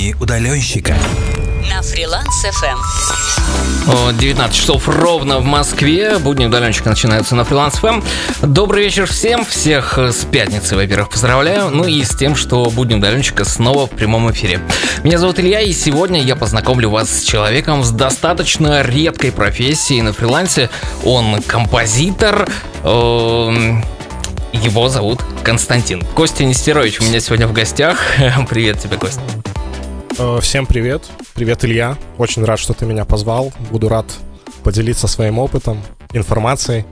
Будни удаленщика. На фриланс FM. 19 часов ровно в Москве. Будни удаленщика начинаются на фриланс ФМ. Добрый вечер всем. Всех с пятницы, во-первых, поздравляю. Ну и с тем, что будни удаленщика снова в прямом эфире. Меня зовут Илья, и сегодня я познакомлю вас с человеком с достаточно редкой профессией на фрилансе. Он композитор. Эм, его зовут Константин. Костя Нестерович у меня сегодня в гостях. Привет тебе, Костя. Э, всем привет. Привет, Илья. Очень рад, что ты меня позвал. Буду рад поделиться своим опытом, информацией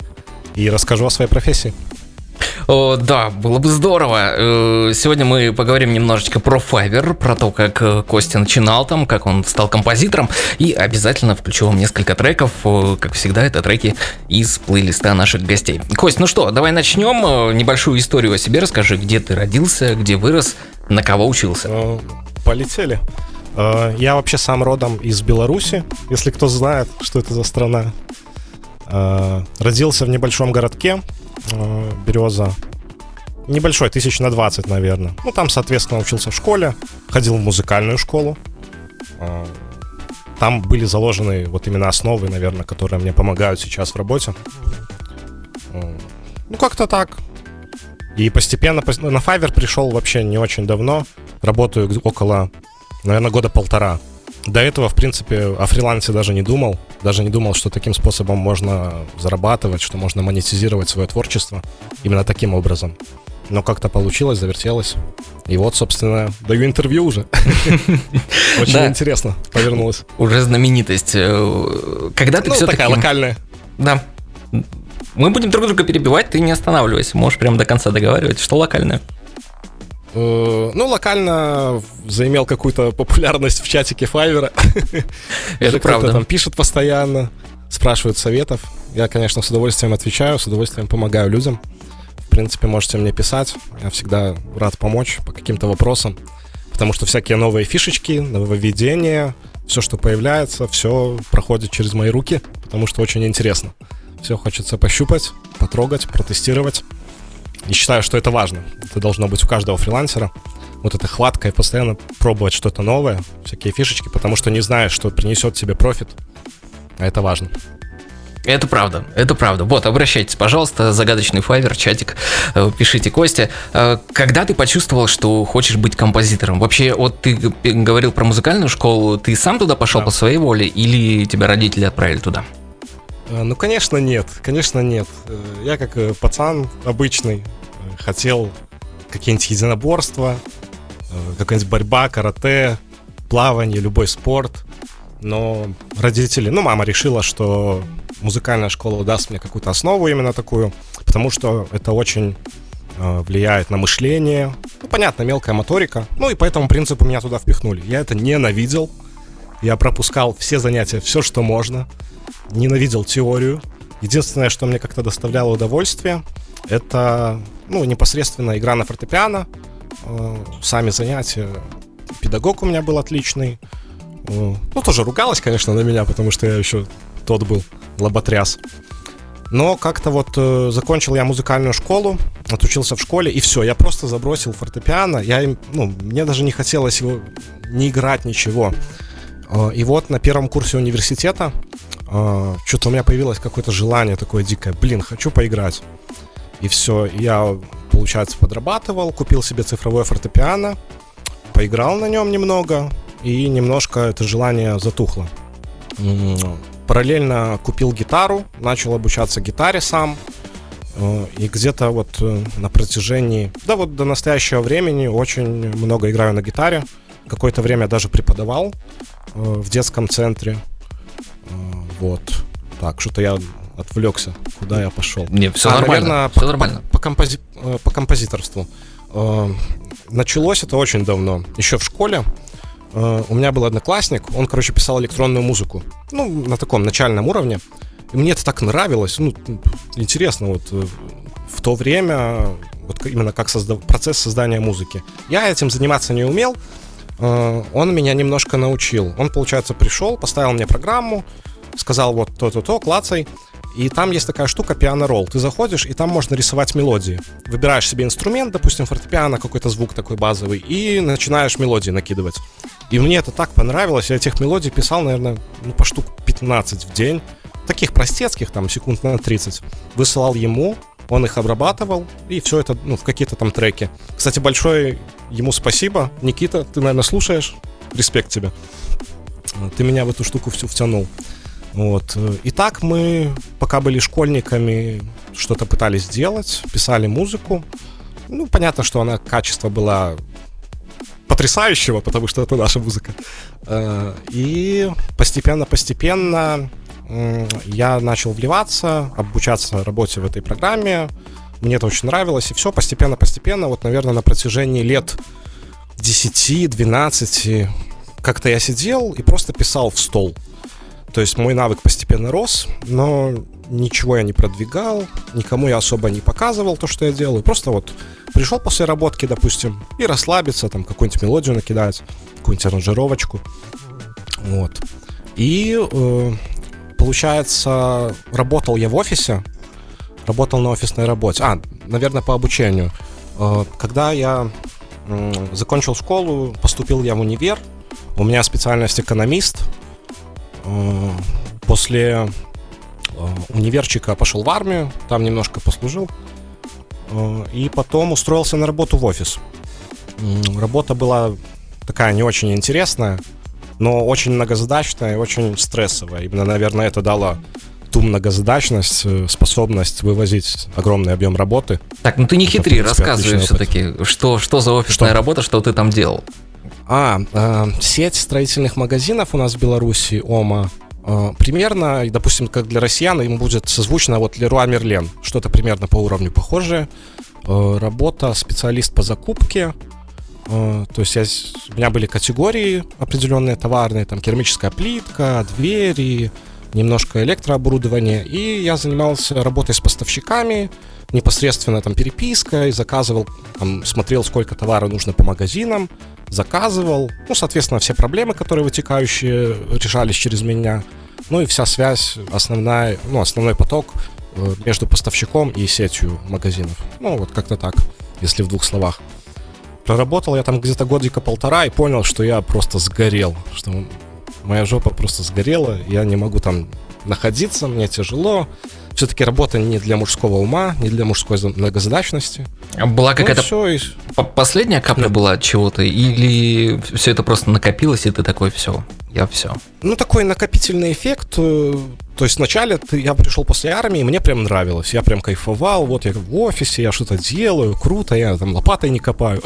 и расскажу о своей профессии. О, да, было бы здорово. Э, сегодня мы поговорим немножечко про Fiverr, про то, как э, Костя начинал там, как он стал композитором, и обязательно включу вам несколько треков. Как всегда, это треки из плейлиста наших гостей. Кость, ну что, давай начнем. Небольшую историю о себе расскажи, где ты родился, где вырос, на кого учился. Полетели. Э, я вообще сам родом из Беларуси, если кто знает, что это за страна. Э, родился в небольшом городке, э, Береза. Небольшой, тысяч на 20, наверное. Ну, там, соответственно, учился в школе, ходил в музыкальную школу. Там были заложены вот именно основы, наверное, которые мне помогают сейчас в работе. Ну, как-то так. И постепенно на Fiverr пришел вообще не очень давно. Работаю около наверное, года полтора. До этого, в принципе, о фрилансе даже не думал. Даже не думал, что таким способом можно зарабатывать, что можно монетизировать свое творчество именно таким образом. Но как-то получилось, завертелось. И вот, собственно, даю интервью уже. Очень интересно повернулось. Уже знаменитость. Э, когда ты ну, все-таки... такая локальная. Да. Мы будем друг друга перебивать, ты не останавливайся. Можешь прям до конца договаривать, что локальное. Э, ну, локально заимел какую-то популярность в чатике Файвера. Это правда. там пишет постоянно, спрашивает советов. Я, конечно, с удовольствием отвечаю, с удовольствием помогаю людям. В принципе, можете мне писать. Я всегда рад помочь по каким-то вопросам. Потому что всякие новые фишечки, нововведения, все, что появляется, все проходит через мои руки, потому что очень интересно. Все хочется пощупать, потрогать, протестировать. И считаю, что это важно. Это должно быть у каждого фрилансера. Вот эта хватка и постоянно пробовать что-то новое, всякие фишечки, потому что не знаешь, что принесет тебе профит. А это важно. Это правда, это правда. Вот, обращайтесь, пожалуйста, загадочный файвер, чатик, э, пишите Костя. Э, когда ты почувствовал, что хочешь быть композитором? Вообще, вот ты говорил про музыкальную школу, ты сам туда пошел да. по своей воле или тебя родители отправили туда? Э, ну, конечно, нет. Конечно, нет. Я как пацан обычный хотел какие-нибудь единоборства, э, какая-нибудь борьба, карате, плавание, любой спорт. Но родители, ну, мама решила, что музыкальная школа даст мне какую-то основу именно такую, потому что это очень э, влияет на мышление. Ну, понятно, мелкая моторика. Ну, и по этому принципу меня туда впихнули. Я это ненавидел. Я пропускал все занятия, все, что можно. Ненавидел теорию. Единственное, что мне как-то доставляло удовольствие, это ну, непосредственно игра на фортепиано, э, сами занятия. Педагог у меня был отличный. Э, ну, тоже ругалась, конечно, на меня, потому что я еще тот был лоботряс. Но как-то вот э, закончил я музыкальную школу, отучился в школе, и все, я просто забросил фортепиано. Я, ну, мне даже не хотелось его не играть, ничего. Э, и вот на первом курсе университета э, что-то у меня появилось какое-то желание такое дикое. Блин, хочу поиграть. И все, я, получается, подрабатывал, купил себе цифровое фортепиано, поиграл на нем немного, и немножко это желание затухло. Параллельно купил гитару, начал обучаться гитаре сам. Э, и где-то вот э, на протяжении, да вот до настоящего времени очень много играю на гитаре. Какое-то время даже преподавал э, в детском центре. Вот. Так, что-то я отвлекся, куда я пошел. Не, все а, нормально. Наверное, все по, нормально. По, по, компози, э, по композиторству. Э, началось это очень давно. Еще в школе э, у меня был одноклассник, он, короче, писал электронную музыку. Ну, на таком начальном уровне. И мне это так нравилось. Ну, интересно, вот в то время, вот именно как создав... процесс создания музыки. Я этим заниматься не умел. Он меня немножко научил. Он, получается, пришел, поставил мне программу, сказал вот то-то-то, клацай. И там есть такая штука пиано-ролл. Ты заходишь, и там можно рисовать мелодии. Выбираешь себе инструмент, допустим, фортепиано, какой-то звук такой базовый, и начинаешь мелодии накидывать. И мне это так понравилось. Я этих мелодий писал, наверное, ну, по штук 15 в день. Таких простецких, там, секунд на 30. Высылал ему, он их обрабатывал, и все это ну, в какие-то там треки. Кстати, большое ему спасибо. Никита, ты, наверное, слушаешь. Респект тебе. Ты меня в эту штуку всю втянул. Вот. И так мы, пока были школьниками, что-то пытались сделать, писали музыку. Ну, понятно, что она качество была потрясающего, потому что это наша музыка. Э, и постепенно-постепенно я начал вливаться, обучаться работе в этой программе. Мне это очень нравилось, и все постепенно-постепенно, вот, наверное, на протяжении лет 10-12 как-то я сидел и просто писал в стол. То есть мой навык постепенно рос, но ничего я не продвигал, никому я особо не показывал то, что я делаю. Просто вот пришел после работки, допустим, и расслабиться, там какую-нибудь мелодию накидать, какую-нибудь аранжировочку. Вот. И э, получается, работал я в офисе, работал на офисной работе. А, наверное, по обучению. Э, когда я э, закончил школу, поступил я в универ. У меня специальность экономист. Э, после э, универчика пошел в армию, там немножко послужил. Э, и потом устроился на работу в офис. Работа была такая не очень интересная, но очень многозадачная и очень стрессовая. Именно, наверное, это дало ту многозадачность, способность вывозить огромный объем работы. Так, ну ты не хитри, принципе, рассказывай все-таки, что, что за офисная что? работа, что ты там делал? А, э, сеть строительных магазинов у нас в Беларуси, ОМА, э, примерно, допустим, как для россиян, им будет созвучно вот Леруа Мерлен, что-то примерно по уровню похожее. Э, работа специалист по закупке, э, то есть я, у меня были категории определенные товарные, там керамическая плитка, двери, немножко электрооборудования, и я занимался работой с поставщиками, непосредственно там перепиской, заказывал, там, смотрел, сколько товара нужно по магазинам, заказывал. Ну, соответственно, все проблемы, которые вытекающие, решались через меня. Ну и вся связь, основная, ну, основной поток э, между поставщиком и сетью магазинов. Ну, вот как-то так, если в двух словах. Проработал я там где-то годика полтора и понял, что я просто сгорел, что моя жопа просто сгорела, я не могу там находиться, мне тяжело, все-таки работа не для мужского ума, не для мужской многозадачности. Была ну, какая-то ну, все... последняя капля да. была чего-то, или все это просто накопилось, и ты такой, все, я все? Ну, такой накопительный эффект. Э, то есть вначале я пришел после армии, мне прям нравилось. Я прям кайфовал, вот я в офисе, я что-то делаю, круто, я там лопатой не копаю.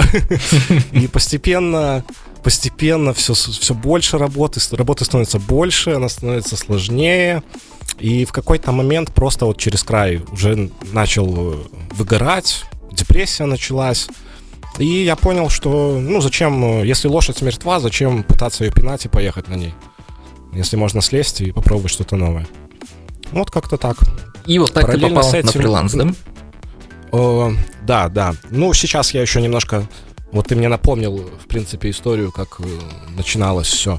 И постепенно постепенно все, все больше работы, работы становится больше, она становится сложнее. И в какой-то момент просто вот через край уже начал э, выгорать, депрессия началась. И я понял, что, ну, зачем, э, если лошадь мертва, зачем пытаться ее пинать и поехать на ней? Если можно слезть и попробовать что-то новое. Вот как-то так. И вот так Параллельно ты попал этим... на фриланс, да? О, да, да. Ну, сейчас я еще немножко... Вот ты мне напомнил, в принципе, историю, как э, начиналось все.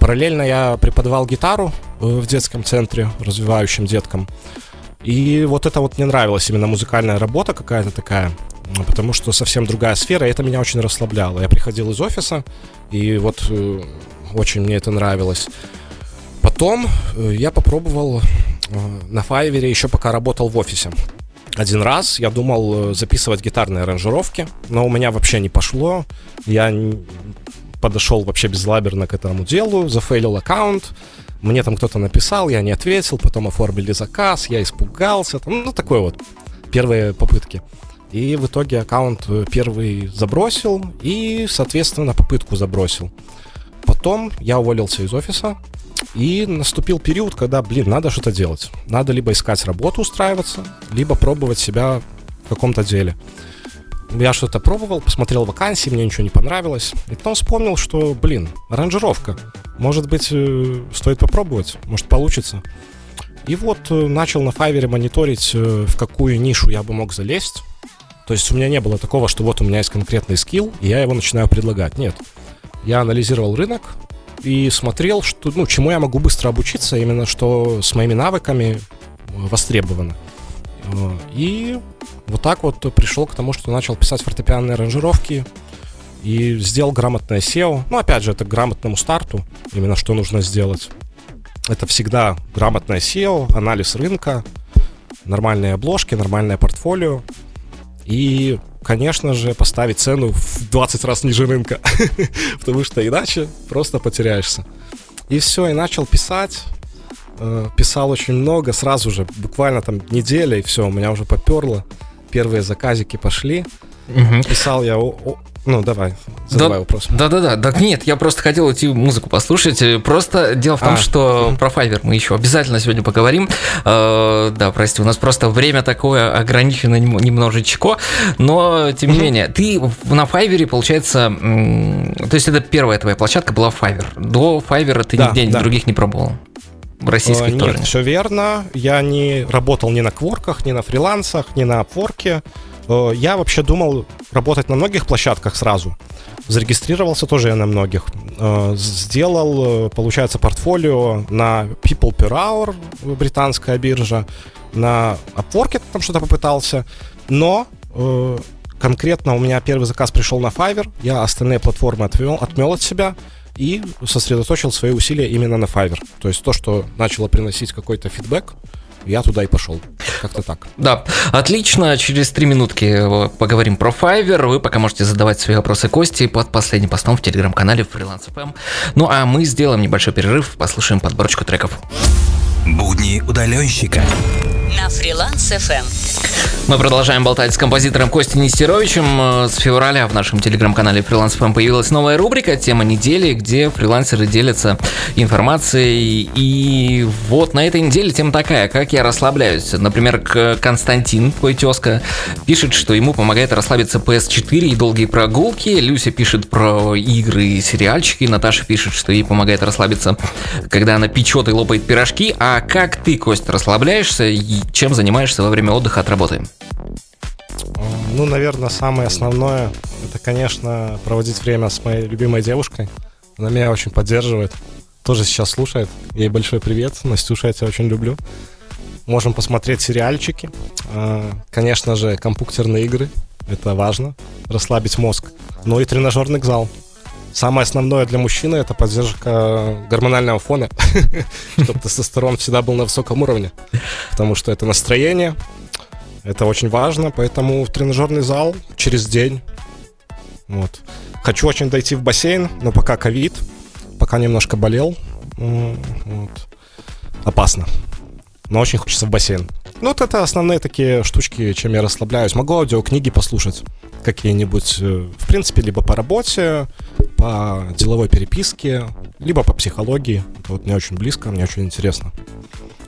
Параллельно я преподавал гитару э, в детском центре, развивающим деткам. И вот это вот мне нравилось, именно музыкальная работа какая-то такая, потому что совсем другая сфера, и это меня очень расслабляло. Я приходил из офиса, и вот э, очень мне это нравилось. Потом э, я попробовал на Файвере еще пока работал в офисе. Один раз я думал записывать гитарные аранжировки, но у меня вообще не пошло. Я подошел вообще безлаберно к этому делу, зафейлил аккаунт, мне там кто-то написал, я не ответил, потом оформили заказ, я испугался, там, ну, такое вот, первые попытки. И в итоге аккаунт э, первый забросил и, соответственно, попытку забросил. Потом я уволился из офиса, и наступил период, когда, блин, надо что-то делать. Надо либо искать работу, устраиваться, либо пробовать себя в каком-то деле я что-то пробовал, посмотрел вакансии, мне ничего не понравилось. И потом вспомнил, что, блин, аранжировка. Может быть, э, стоит попробовать, может получится. И вот э, начал на Fiverr мониторить, э, в какую нишу я бы мог залезть. То есть у меня не было такого, что вот у меня есть конкретный скилл, и я его начинаю предлагать. Нет. Я анализировал рынок и смотрел, что, ну, чему я могу быстро обучиться, именно что с моими навыками востребовано. И вот так вот пришел к тому, что начал писать фортепианные аранжировки. и сделал грамотное SEO. Ну, опять же, это к грамотному старту, именно что нужно сделать. Это всегда грамотное SEO, анализ рынка, нормальные обложки, нормальное портфолио. И, конечно же, поставить цену в 20 раз ниже рынка, потому что иначе просто потеряешься. И все, и начал писать. Э, писал очень много, сразу же, буквально там неделя, и все, у меня уже поперло. Первые заказики пошли. Угу. Писал я ну, давай, задавай да, вопрос. Да-да-да, так нет, я просто хотел идти музыку послушать. Просто дело в том, а, что про Fiverr мы еще обязательно сегодня поговорим. Э, да, прости, у нас просто время такое ограничено немножечко, но тем не менее, ты на Fiverr, получается, то есть это первая твоя площадка была Fiverr. До Fiverr ты да, нигде да. других не пробовал? В российских э, тоже? Нет, все верно. Я не работал ни на кворках, ни на фрилансах, ни на опорке. Э, я вообще думал работать на многих площадках сразу. Зарегистрировался тоже я на многих. Э, сделал, э, получается, портфолио на People Per Hour, британская биржа, на Upwork там что-то попытался, но конкретно у меня первый заказ пришел на Fiverr, я остальные платформы отвел, отмел от себя и сосредоточил свои усилия именно на Fiverr. То есть то, что начало приносить какой-то фидбэк, я туда и пошел. Как-то так. Да, отлично. Через три минутки э, поговорим про Fiverr. Вы пока можете задавать свои вопросы Кости под последним постом в телеграм-канале Freelance FM. Ну а мы сделаем небольшой перерыв, послушаем подборочку треков. Будни удаленщика на Фриланс FM. Мы продолжаем болтать с композитором Костей Нестеровичем. Э, с февраля в нашем телеграм-канале Freelance FM появилась новая рубрика «Тема недели», где фрилансеры делятся информацией. И вот на этой неделе тема такая, как я расслабляюсь. Например, Константин, твой тезка, пишет, что ему помогает расслабиться PS4 и долгие прогулки. Люся пишет про игры и сериальчики. Наташа пишет, что ей помогает расслабиться, когда она печет и лопает пирожки. А как ты, Кость, расслабляешься чем занимаешься во время отдыха от работы? Ну, наверное, самое основное это, конечно, проводить время с моей любимой девушкой. Она меня очень поддерживает. Тоже сейчас слушает. Ей большой привет. Настюша, я тебя очень люблю. Можем посмотреть сериальчики. А, конечно же, компьютерные игры. Это важно. Расслабить мозг. Ну и тренажерный зал. Самое основное для мужчины это поддержка гормонального фона, чтобы тестостерон всегда был на высоком уровне, потому что это настроение, это очень важно, поэтому в тренажерный зал через день. Вот. Хочу очень дойти в бассейн, но пока ковид, пока немножко болел. Вот. Опасно. Но очень хочется в бассейн. Ну, вот это основные такие штучки, чем я расслабляюсь. Могу аудиокниги послушать какие-нибудь, э, в принципе, либо по работе, по деловой переписке, либо по психологии. Это вот мне очень близко, мне очень интересно.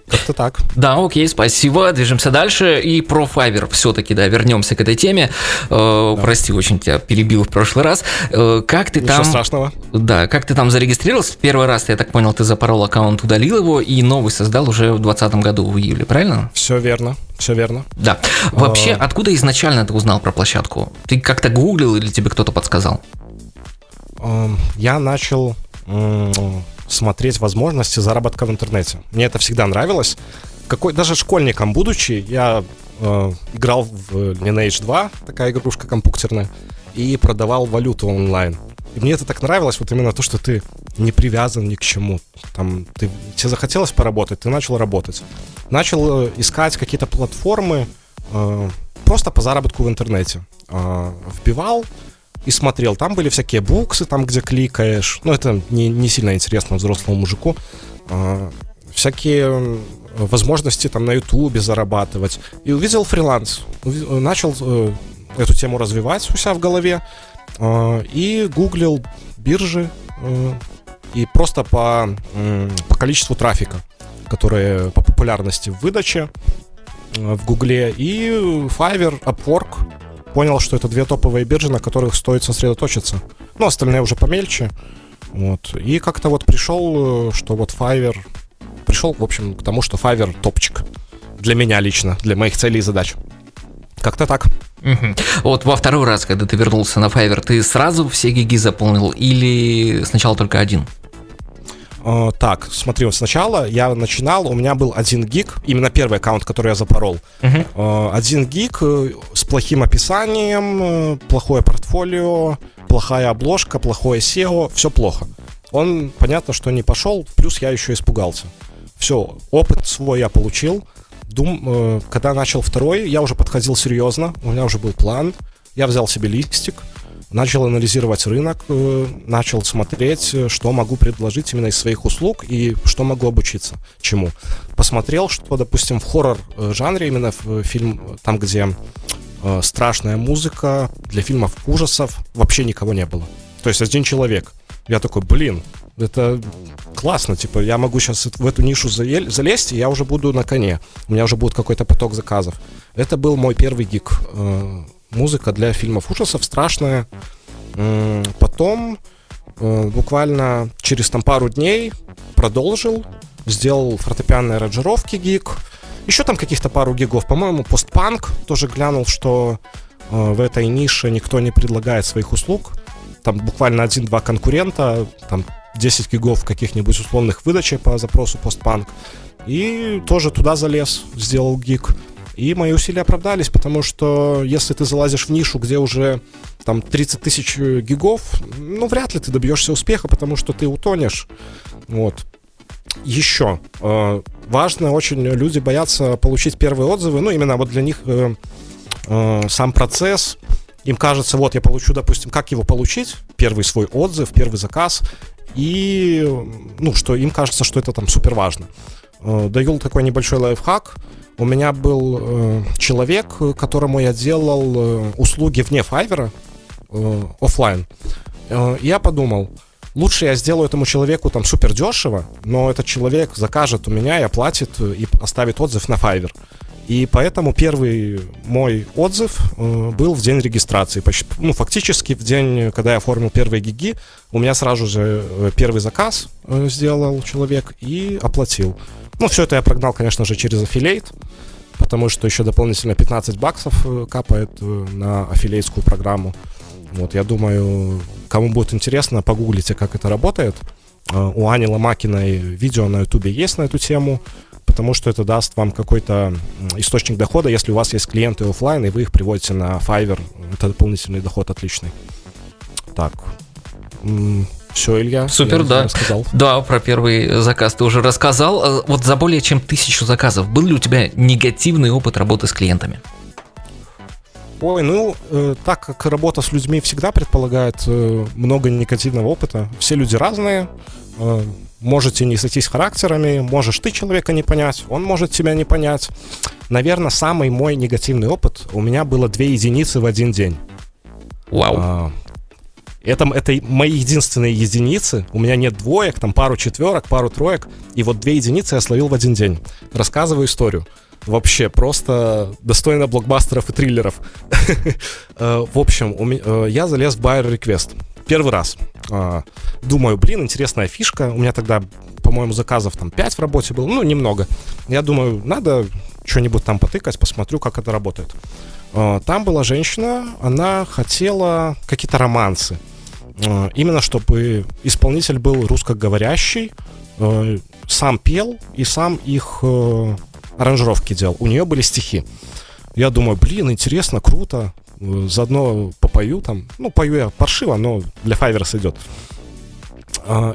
Как-то так. Да, окей, спасибо. Движемся дальше. И про Fiverr все-таки, да, вернемся к этой теме. Э, да. Прости, очень тебя перебил в прошлый раз. Э, как ты Ничего там... страшного. Да, как ты там зарегистрировался? Первый раз, я так понял, ты запорол аккаунт, удалил его, и новый создал уже в 2020 году, в июле, правильно? Все верно, все верно. Да. Вообще, а... откуда изначально ты узнал про площадку? Ты как-то гуглил или тебе кто-то подсказал? Эм, я начал смотреть возможности заработка в интернете. Мне это всегда нравилось. Какой, даже школьником будучи, я э, играл в Lineage 2, такая игрушка компьютерная, и продавал валюту онлайн. И мне это так нравилось, вот именно то, что ты не привязан ни к чему. Там, ты, тебе захотелось поработать, ты начал работать. Начал э, искать какие-то платформы э, просто по заработку в интернете. Э, вбивал и смотрел. Там были всякие буксы, там, где кликаешь. Ну, это не, не сильно интересно взрослому мужику. А, всякие возможности там на Ютубе зарабатывать. И увидел фриланс. Начал э, эту тему развивать у себя в голове. Э, и гуглил биржи. Э, и просто по, э, по количеству трафика, которые по популярности в выдаче э, в Гугле. И Fiverr, Upwork понял, что это две топовые биржи, на которых стоит сосредоточиться. Ну, остальные уже помельче. Вот. И как-то вот пришел, э, что вот Fiverr... Пришел, в общем, к тому, что Fiverr топчик. Для меня лично, для моих целей и задач. Как-то так. Угу. Вот во второй раз, когда ты вернулся на Fiverr, ты сразу все гиги заполнил или сначала только один? Э, так, смотри, сначала я начинал, у меня был один гиг, именно первый аккаунт, который я запорол. Uh-huh. Один гиг э, с плохим описанием, плохое портфолио портфолио, плохая обложка, плохое SEO, все плохо. Он, понятно, что не пошел, плюс я еще испугался. Все, опыт свой я получил. Дум, э, когда начал второй, я уже подходил серьезно, у меня уже был план. Я взял себе листик, начал анализировать рынок, э, начал смотреть, э, что могу предложить именно из своих услуг и что могу обучиться чему. Посмотрел, что, допустим, в хоррор-жанре, именно в фильм, там, где страшная музыка, для фильмов ужасов вообще никого не было. То есть один человек. Я такой, блин, это классно, типа, я могу сейчас в эту нишу залезть, и я уже буду на коне. У меня уже будет какой-то поток заказов. Это был мой первый гик. Музыка для фильмов ужасов страшная. Потом, э, буквально через там пару дней, продолжил, сделал фортепианные аранжировки гик. Еще там каких-то пару гигов. По-моему, постпанк тоже глянул, что э, в этой нише никто не предлагает своих услуг. Там буквально один-два конкурента, там 10 гигов каких-нибудь условных выдачей по запросу постпанк. И тоже туда залез, сделал гиг. И мои усилия оправдались, потому что если ты залазишь в нишу, где уже там 30 тысяч гигов, ну, вряд ли ты добьешься успеха, потому что ты утонешь. Вот. Еще э, важно очень, люди боятся получить первые отзывы, ну, именно вот для них э, э, сам процесс, им кажется, вот я получу, допустим, как его получить, первый свой отзыв, первый заказ, и, ну, что им кажется, что это там супер важно. Э, даю такой небольшой лайфхак. У меня был э, человек, которому я делал э, услуги вне Fiverr, э, офлайн. Я подумал, лучше я сделаю этому человеку там супер дешево, но этот человек закажет у меня и оплатит и оставит отзыв на Fiverr. И поэтому первый мой отзыв был в день регистрации. Почти, ну, фактически в день, когда я оформил первые гиги, у меня сразу же первый заказ сделал человек и оплатил. Ну, все это я прогнал, конечно же, через аффилейт, потому что еще дополнительно 15 баксов э, капает э, на аффилейтскую программу. Вот, я думаю, кому будет интересно, погуглите, как это работает. Э, у Ани Ломакиной видео на ютубе есть на эту тему потому что это даст вам какой-то источник дохода, если у вас есть клиенты офлайн, и вы их приводите на Fiverr, это дополнительный доход отличный. Так, все, Илья. Супер, я да. Рассказал. Да, про первый заказ ты уже рассказал. А вот за более чем тысячу заказов был ли у тебя негативный опыт работы с клиентами? Ой, ну, э, так как работа с людьми всегда предполагает э, много негативного опыта, все люди разные, э, можете не сойтись характерами, можешь ты человека не понять, он может тебя не понять. Наверное, самый мой негативный опыт у меня было две единицы в один день. Вау. А, это, это мои единственные единицы. У меня нет двоек, там пару четверок, пару троек. И вот две единицы я словил в один день. Рассказываю историю. Вообще, просто достойно блокбастеров и триллеров. Э, в общем, э, я залез в Buyer Request первый раз. А, думаю, блин, интересная фишка. У меня тогда, по-моему, заказов там 5 в работе было, ну, немного. Я думаю, надо что-нибудь там потыкать, посмотрю, как это работает. А, там была женщина, она хотела какие-то романсы. А, именно чтобы исполнитель был русскоговорящий, сам пел и сам их э, аранжировки делал. У нее были стихи. Я думаю, блин, интересно, круто. Заодно попою там. Ну, пою я паршиво, но для Файвера сойдет.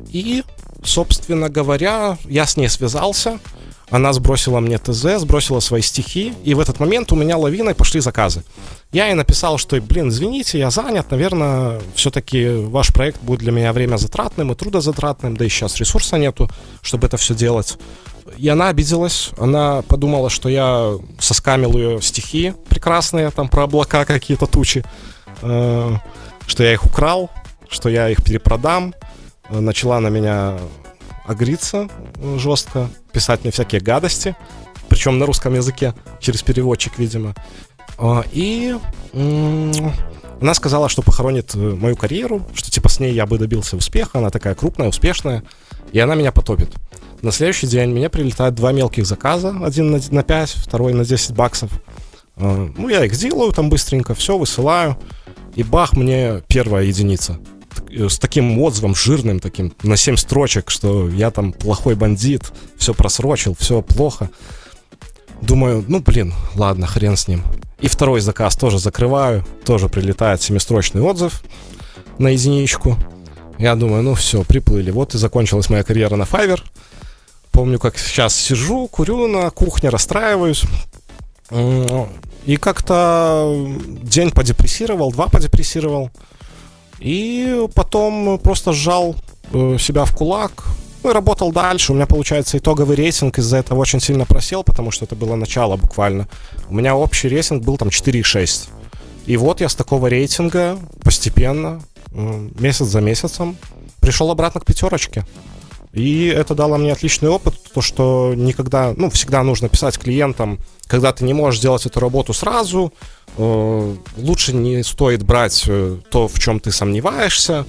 И, собственно говоря, я с ней связался. Она сбросила мне ТЗ, сбросила свои стихи, и в этот момент у меня лавиной пошли заказы. Я ей написал, что, блин, извините, я занят, наверное, все-таки ваш проект будет для меня время затратным и трудозатратным, да и сейчас ресурса нету, чтобы это все делать. И она обиделась, она подумала, что я соскамил ее стихи прекрасные, там про облака какие-то тучи, э, что я их украл, что я их перепродам. Э, начала на меня агриться жестко, писать мне всякие гадости, причем на русском языке, через переводчик, видимо. Э, и она сказала, что похоронит э, мою карьеру, что типа с ней я бы добился успеха, она такая крупная, успешная, и она меня потопит. На следующий день мне прилетают два мелких заказа. Один на, на 5, второй на 10 баксов. А, ну, я их сделаю там быстренько, все, высылаю. И бах, мне первая единица. Э, с таким отзывом жирным таким, на 7 строчек, что я там плохой бандит, все просрочил, все плохо. Думаю, ну, блин, ладно, хрен с ним. И второй заказ тоже закрываю, тоже прилетает семистрочный отзыв на единичку. Я думаю, ну все, приплыли. Вот и закончилась моя карьера на Fiverr. Помню, как сейчас сижу, курю на кухне, расстраиваюсь. И как-то день подепрессировал, два подепрессировал. И потом просто сжал э, себя в кулак, ну и работал дальше. У меня, получается, итоговый рейтинг из-за этого очень сильно просел, потому что это было начало буквально. У меня общий рейтинг был там 4,6. И вот я с такого рейтинга постепенно, месяц за месяцем, пришел обратно к пятерочке. И это дало мне отличный опыт, то что никогда, ну, всегда нужно писать клиентам, когда ты не можешь сделать эту работу сразу, э, лучше не стоит брать э, то, в чем ты сомневаешься.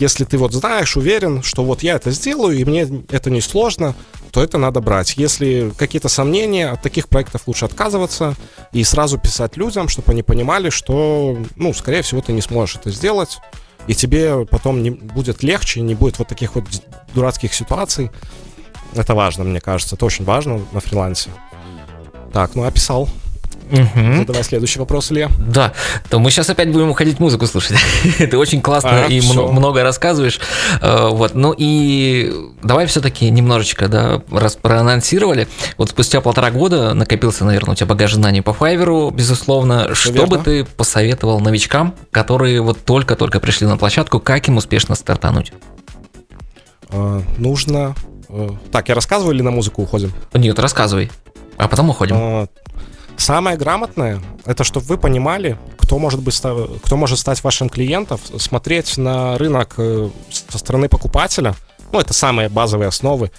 Если ты вот знаешь, уверен, что вот я это сделаю, и мне это не сложно, то это надо брать. Если какие-то сомнения, от таких проектов лучше отказываться и сразу писать людям, чтобы они понимали, что, ну, скорее всего, ты не сможешь это сделать и тебе потом не будет легче, не будет вот таких вот дурацких ситуаций. Это важно, мне кажется, это очень важно на фрилансе. Так, ну описал. Угу. Задавай следующий вопрос, Илья. Да, то мы сейчас опять будем уходить музыку слушать. Ты очень классно а, и все. много рассказываешь. Э, вот, ну и давай все-таки немножечко, да, раз проанонсировали. Вот спустя полтора года накопился, наверное, у тебя багаж знаний по Файверу, безусловно. Что верно. бы ты посоветовал новичкам, которые вот только-только пришли на площадку, как им успешно стартануть? А, нужно... Э, так, я рассказываю или на музыку уходим? Нет, рассказывай. А потом уходим. Самое грамотное, это чтобы вы понимали, кто может, быть, кто может стать вашим клиентом, смотреть на рынок э, со стороны покупателя, ну, это самые базовые основы.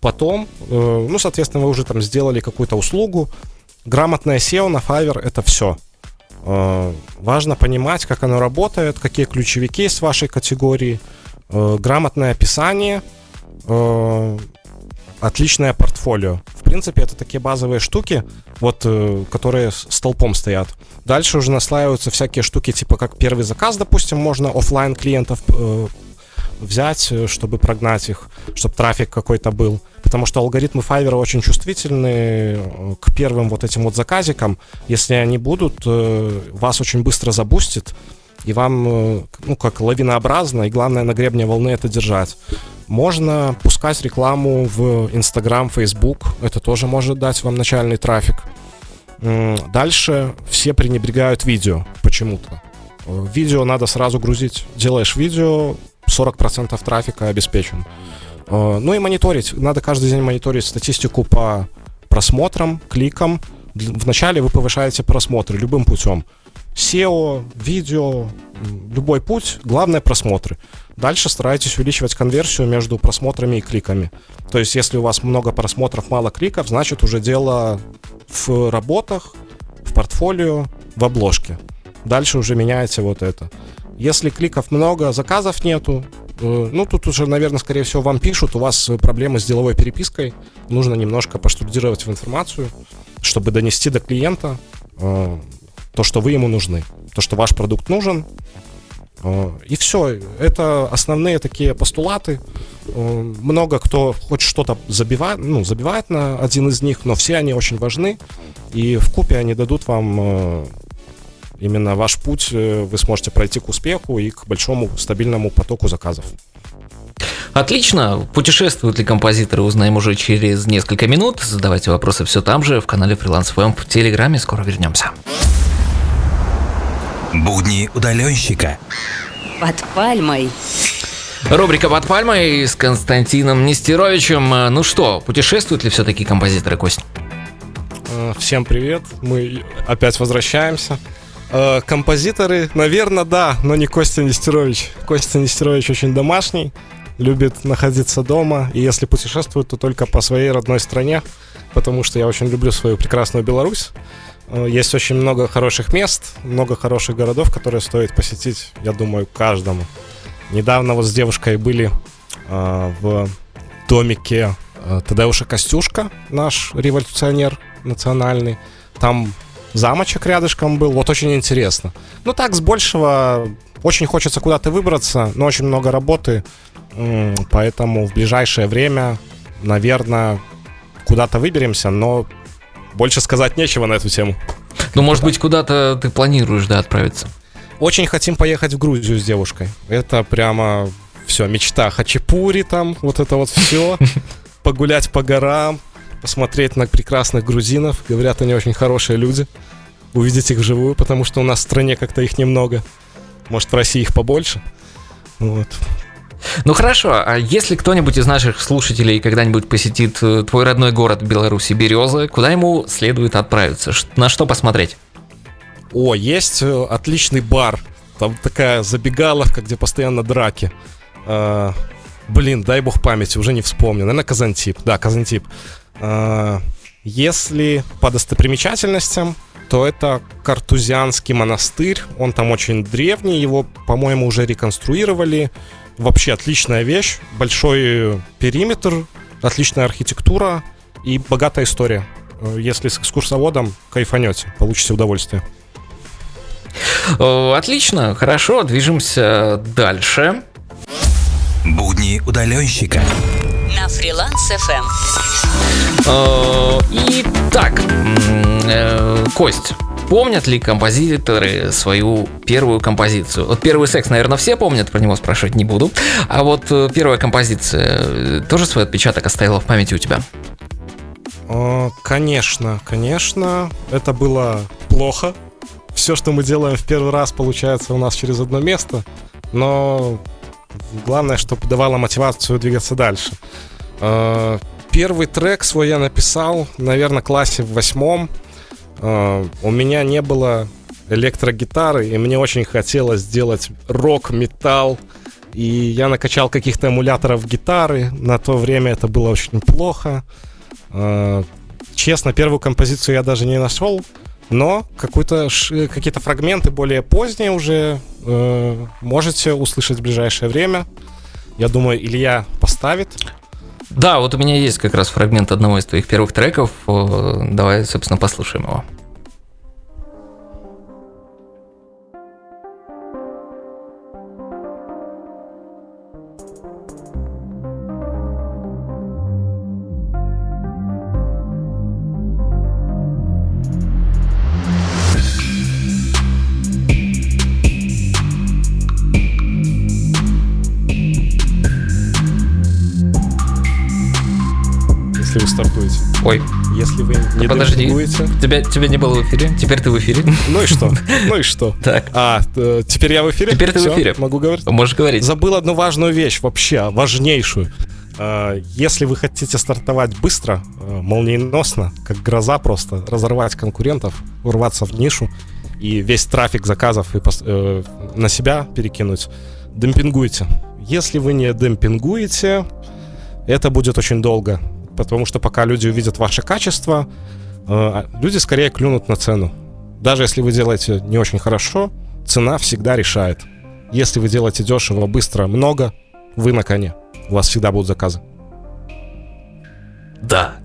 Потом, э, ну, соответственно, вы уже там сделали какую-то услугу. Грамотное SEO на Fiverr — это все. Э, важно понимать, как оно работает, какие ключевики есть в вашей категории, грамотное описание, отличное портфолио. Принципе, это такие базовые штуки, вот, э, которые столпом стоят. Дальше уже наслаиваются всякие штуки, типа как первый заказ, допустим, можно офлайн клиентов э, взять, э, чтобы прогнать их, чтобы трафик какой-то был. Потому что алгоритмы Fiverr очень чувствительны э, к первым вот этим вот заказикам. Если они будут, вас очень быстро забустит, и вам, ну, как лавинообразно, и главное на гребне волны это держать. Можно пускать рекламу в Instagram, Facebook. Это тоже может дать вам начальный трафик. Дальше все пренебрегают видео почему-то. Э, видео надо сразу грузить. Делаешь видео, 40% трафика обеспечен. Э, ну и мониторить. Надо каждый день мониторить статистику по просмотрам, кликам. Вначале вы повышаете просмотры любым путем. SEO, видео, любой путь, главное просмотры. Дальше старайтесь увеличивать конверсию между просмотрами и кликами. То есть, если у вас много просмотров, мало кликов, значит уже дело в работах, в портфолио, в обложке. Дальше уже меняете вот это. Если кликов много, заказов нету, э, ну, тут уже, наверное, скорее всего, вам пишут, у вас проблемы с деловой перепиской, нужно немножко поштудировать в информацию, чтобы донести до клиента э, то, что вы ему нужны, то, что ваш продукт нужен. Э, и все. Это основные такие постулаты. Э, много кто хоть что-то забивает, ну, забивает на один из них, но все они очень важны. И в купе они дадут вам э, именно ваш путь, вы сможете пройти к успеху и к большому стабильному потоку заказов. Отлично. Путешествуют ли композиторы, узнаем уже через несколько минут. Задавайте вопросы все там же, в канале Freelance FM в Телеграме. Скоро вернемся. Будни удаленщика. Под пальмой. Рубрика «Под пальмой» с Константином Нестеровичем. Ну что, путешествуют ли все-таки композиторы, Кость? Э, всем привет, мы опять возвращаемся. Э, композиторы, наверное, да, но не Костя Нестерович. Костя Нестерович очень домашний, любит находиться дома, и если путешествует, то только по своей родной стране, потому что я очень люблю свою прекрасную Беларусь. Э, есть очень много хороших мест, много хороших городов, которые стоит посетить, я думаю, каждому. Недавно вот с девушкой были э, в домике э, Тадеуша Костюшка, наш революционер национальный. Там замочек рядышком был, вот очень интересно. Ну так, с большего очень хочется куда-то выбраться, но очень много работы, поэтому в ближайшее время, наверное, куда-то выберемся, но больше сказать нечего на эту тему. Ну, может быть, куда-то ты планируешь, да, отправиться? Очень хотим поехать в Грузию с девушкой. Это прямо все, мечта. Хачапури там, вот это вот все. Погулять по горам, посмотреть на прекрасных грузинов. Говорят, они очень хорошие люди. Увидеть их вживую, потому что у нас в стране как-то их немного. Может, в России их побольше. Вот. Ну хорошо, а если кто-нибудь из наших слушателей когда-нибудь посетит э, твой родной город Беларуси, Березы, куда ему следует отправиться? На что посмотреть? О, есть э, отличный бар. Там такая забегаловка, где постоянно драки. А, блин, дай бог памяти, уже не вспомню. Наверное, Казантип. Да, Казантип. А, если по достопримечательностям, то это Картузианский монастырь. Он там очень древний, его, по-моему, уже реконструировали. Вообще отличная вещь. Большой периметр, отличная архитектура и богатая история. Э, Если с экскурсоводом кайфанете, получите удовольствие. Э, Отлично, хорошо, движемся дальше. Будни удаленщика. На фриланс FM. Э, Итак, Кость, помнят ли композиторы свою первую композицию? Вот первый секс, наверное, все помнят, про него спрашивать не буду. А вот э, первая композиция э, тоже свой отпечаток оставила в памяти у тебя? Э, Конечно, конечно, это было плохо. Все, что мы делаем в первый раз, получается у нас через одно место. Но главное, чтобы давало мотивацию двигаться дальше. Первый трек свой я написал, наверное, классе в восьмом. Э, У меня не было электрогитары, и мне очень хотелось сделать рок, металл. И я накачал каких-то эмуляторов гитары. На то время это было очень плохо. Э, Честно, первую композицию я даже не нашел, но ш- какие-то фрагменты более поздние уже э, можете услышать в ближайшее время. Я думаю, Илья поставит. Да, вот у меня есть как раз фрагмент одного из твоих первых треков. Э, Давай, собственно, послушаем его. Не подожди. тебя, тебя не было в эфире, теперь ты в эфире. Ну и что? Ну и что? Так, А, э, теперь я в эфире? Теперь ты в эфире. Могу говорить? можешь говорить. Забыл одну важную вещь, вообще важнейшую. Э, Если вы хотите стартовать быстро, э, молниеносно, как гроза просто, разорвать конкурентов, урваться в нишу и весь трафик заказов и на себя перекинуть, демпингуйте. Если вы не демпингуете, это будет очень долго, потому что пока люди увидят ваше качество, э, люди скорее клюнут на цену. Даже если вы делаете не очень хорошо, цена всегда решает. Если вы делаете дешево, быстро, много, вы на коне. У вас всегда будут заказы. Да.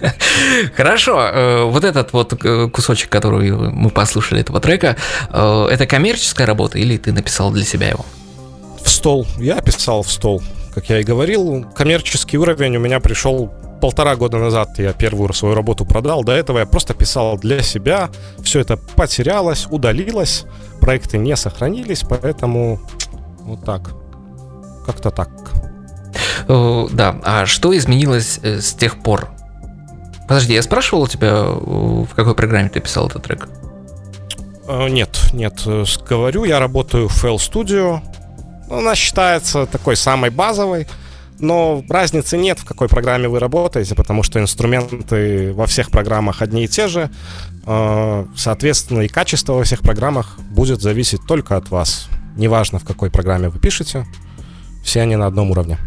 Хорошо, э, вот этот вот э, кусочек, который мы послушали этого трека, это коммерческая работа или ты написал для себя его? В стол. Я писал в стол. Как я и говорил, коммерческий уровень у меня пришел полтора года назад. Я первую свою работу продал. До этого я просто писал для себя. Все это потерялось, удалилось. Проекты не сохранились, поэтому вот так. Как-то так. Э, Да, а что изменилось э, с тех пор? Подожди, я спрашивал у тебя, э, в какой программе ты писал этот трек? Нет, нет, говорю, я работаю в FL Studio. Она считается такой самой базовой, но разницы нет, в какой программе вы работаете, потому что инструменты во всех программах одни и те же. Э, Соответственно, и качество во всех программах будет зависеть только от вас. Неважно, в какой программе вы пишете, все они на одном уровне.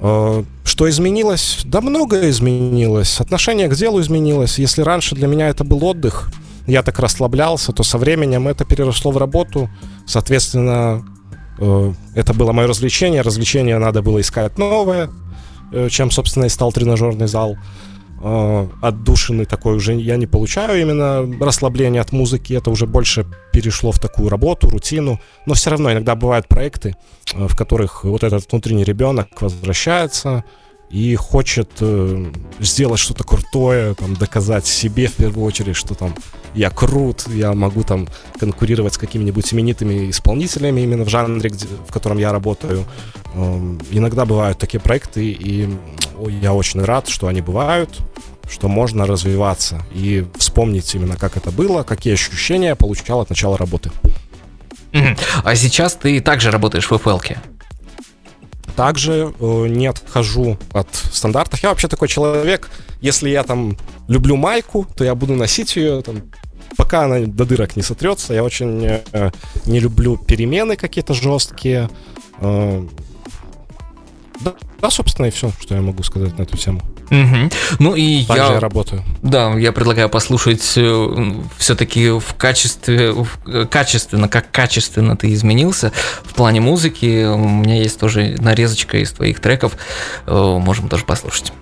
Э, Что изменилось? Да многое изменилось. Отношение к делу изменилось. Если раньше для меня это был отдых, я так расслаблялся, то со временем это переросло в работу. Соответственно, это было мое развлечение. Развлечение надо было искать новое, э, чем, собственно, и стал тренажерный зал. Э, Отдушины такой уже я не получаю именно расслабление от музыки. Это уже больше перешло в такую работу, рутину. Но все равно иногда бывают проекты, э, в которых вот этот внутренний ребенок возвращается и хочет э, сделать что-то крутое, там, доказать себе в первую очередь, что там я крут, я могу там конкурировать с какими-нибудь именитыми исполнителями именно в жанре, где, в котором я работаю. Э, иногда бывают такие проекты, и я очень рад, что они бывают, что можно развиваться и вспомнить именно, как это было, какие ощущения я получал от начала работы. А сейчас ты также работаешь в FL-ке? Также э, не отхожу от стандартов. Я вообще такой человек, если я там люблю майку, то я буду носить ее там, пока она до дырок не сотрется. Я очень э, не люблю перемены какие-то жесткие. Э, да, да, собственно, и все, что я могу сказать на эту тему. Угу. Ну и Также я, я работаю. Да, я предлагаю послушать все-таки в качестве, в, э, качественно, как качественно ты изменился в плане музыки. У меня есть тоже нарезочка из твоих треков, э, можем тоже послушать.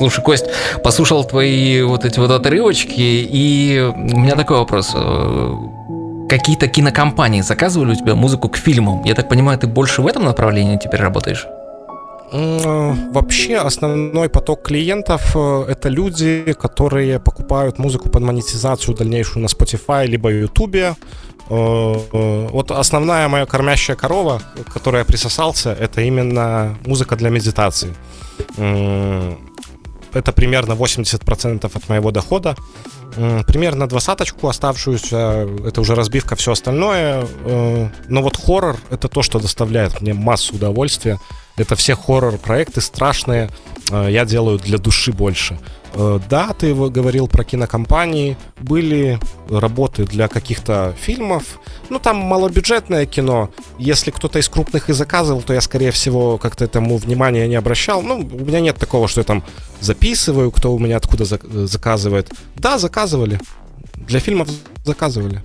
Слушай, Кость, послушал твои вот эти вот отрывочки, и у меня такой вопрос. Э, какие-то кинокомпании заказывали у тебя музыку к фильмам? Я так понимаю, ты больше в этом направлении теперь работаешь? Вообще основной поток клиентов э, это люди, которые покупают музыку под монетизацию дальнейшую на Spotify либо YouTube. Э, вот основная моя кормящая корова, к которой я присосался, это именно музыка для медитации это примерно 80% от моего дохода. Примерно двадцаточку оставшуюся, это уже разбивка, все остальное. Э, но вот хоррор — это то, что доставляет мне массу удовольствия. Это все хоррор-проекты страшные, э, я делаю для души больше. Э, да, ты говорил про кинокомпании, были работы для каких-то фильмов, ну там малобюджетное кино. Если кто-то из крупных и заказывал, то я, скорее всего, как-то этому внимания не обращал. Ну, у меня нет такого, что я там записываю, кто у меня откуда заказывает. Да, заказывали. Для фильмов заказывали.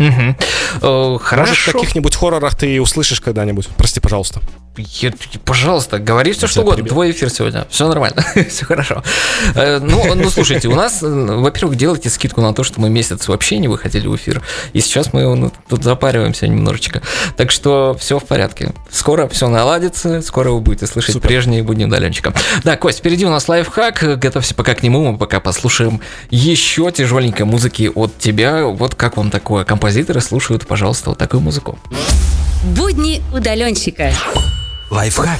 Угу. Хорошо. Может, в каких-нибудь хоррорах ты услышишь когда-нибудь. Прости, пожалуйста. Я, пожалуйста, говори все, что угодно. Твой эфир сегодня. Все нормально. все хорошо. Э, ну, ну, слушайте, у нас, во-первых, делайте скидку на то, что мы месяц вообще не выходили в эфир. И сейчас мы ну, тут запариваемся немножечко. Так что все в порядке. Скоро все наладится. Скоро вы будете слышать Супер. прежние будни удаленщика. Да, Кость, впереди у нас лайфхак. Готовься пока к нему. Мы пока послушаем еще тяжеленькой музыки от тебя. Вот как вам такое? Композиторы слушают, пожалуйста, вот такую музыку. Будни удаленщика. Лайфхак.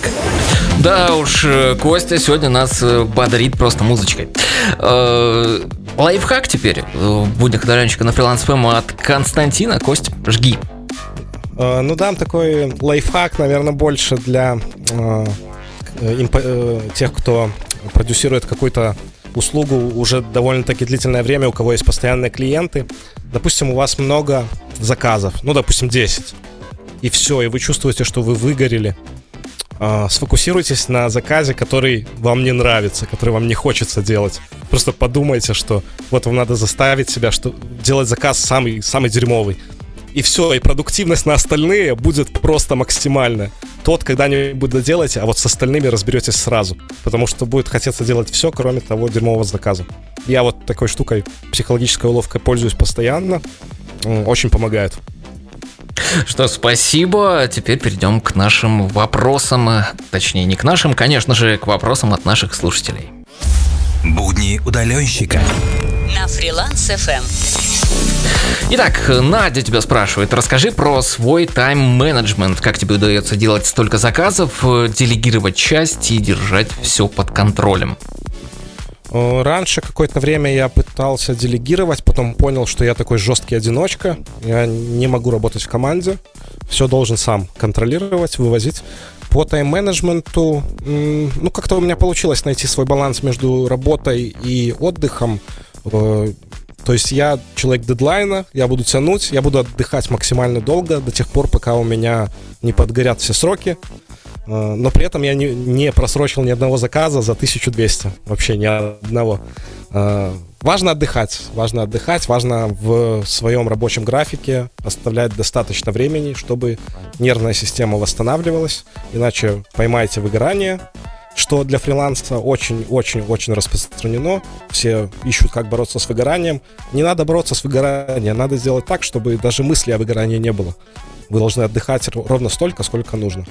Да уж, э, Костя сегодня нас э, бодрит просто музычкой. Э, лайфхак теперь в буднях на фриланс от Константина. Кость, жги. Ну да, такой лайфхак, наверное, больше для тех, кто продюсирует какую-то услугу уже довольно-таки длительное время, у кого есть постоянные клиенты. Допустим, у вас много заказов, ну, допустим, 10. И все, и вы чувствуете, что вы выгорели, э, сфокусируйтесь на заказе, который вам не нравится, который вам не хочется делать. Просто подумайте, что вот вам надо заставить себя, что делать заказ самый, самый дерьмовый. И все, и продуктивность на остальные будет просто максимальная. Тот когда-нибудь доделаете, а вот с остальными разберетесь сразу. Потому что будет хотеться делать все, кроме того дерьмового заказа. Я вот такой штукой, психологической уловкой пользуюсь постоянно. Очень помогает. Что, спасибо. Теперь перейдем к нашим вопросам. Точнее, не к нашим, конечно же, к вопросам от наших слушателей. Будни удаленщика. На фриланс FM. Итак, Надя тебя спрашивает, расскажи про свой тайм-менеджмент. Как тебе удается делать столько заказов, делегировать части и держать все под контролем? Э, раньше какое-то время я пытался делегировать, потом понял, что я такой жесткий одиночка, я не могу работать в команде, все должен сам контролировать, вывозить. По тайм-менеджменту, ну, как-то у меня получилось найти свой баланс между работой и отдыхом. То есть я человек дедлайна, я буду тянуть, я буду отдыхать максимально долго до тех пор, пока у меня не подгорят все сроки. Э, но при этом я не, не просрочил ни одного заказа за 1200. Вообще ни одного. Э, важно отдыхать. Важно отдыхать. Важно в своем рабочем графике оставлять достаточно времени, чтобы нервная система восстанавливалась. Иначе поймаете выгорание, что для фриланса очень-очень-очень распространено. Все ищут, как бороться с выгоранием. Не надо бороться с выгоранием, надо сделать так, чтобы даже мысли о выгорании не было. Вы должны отдыхать ровно столько, сколько нужно.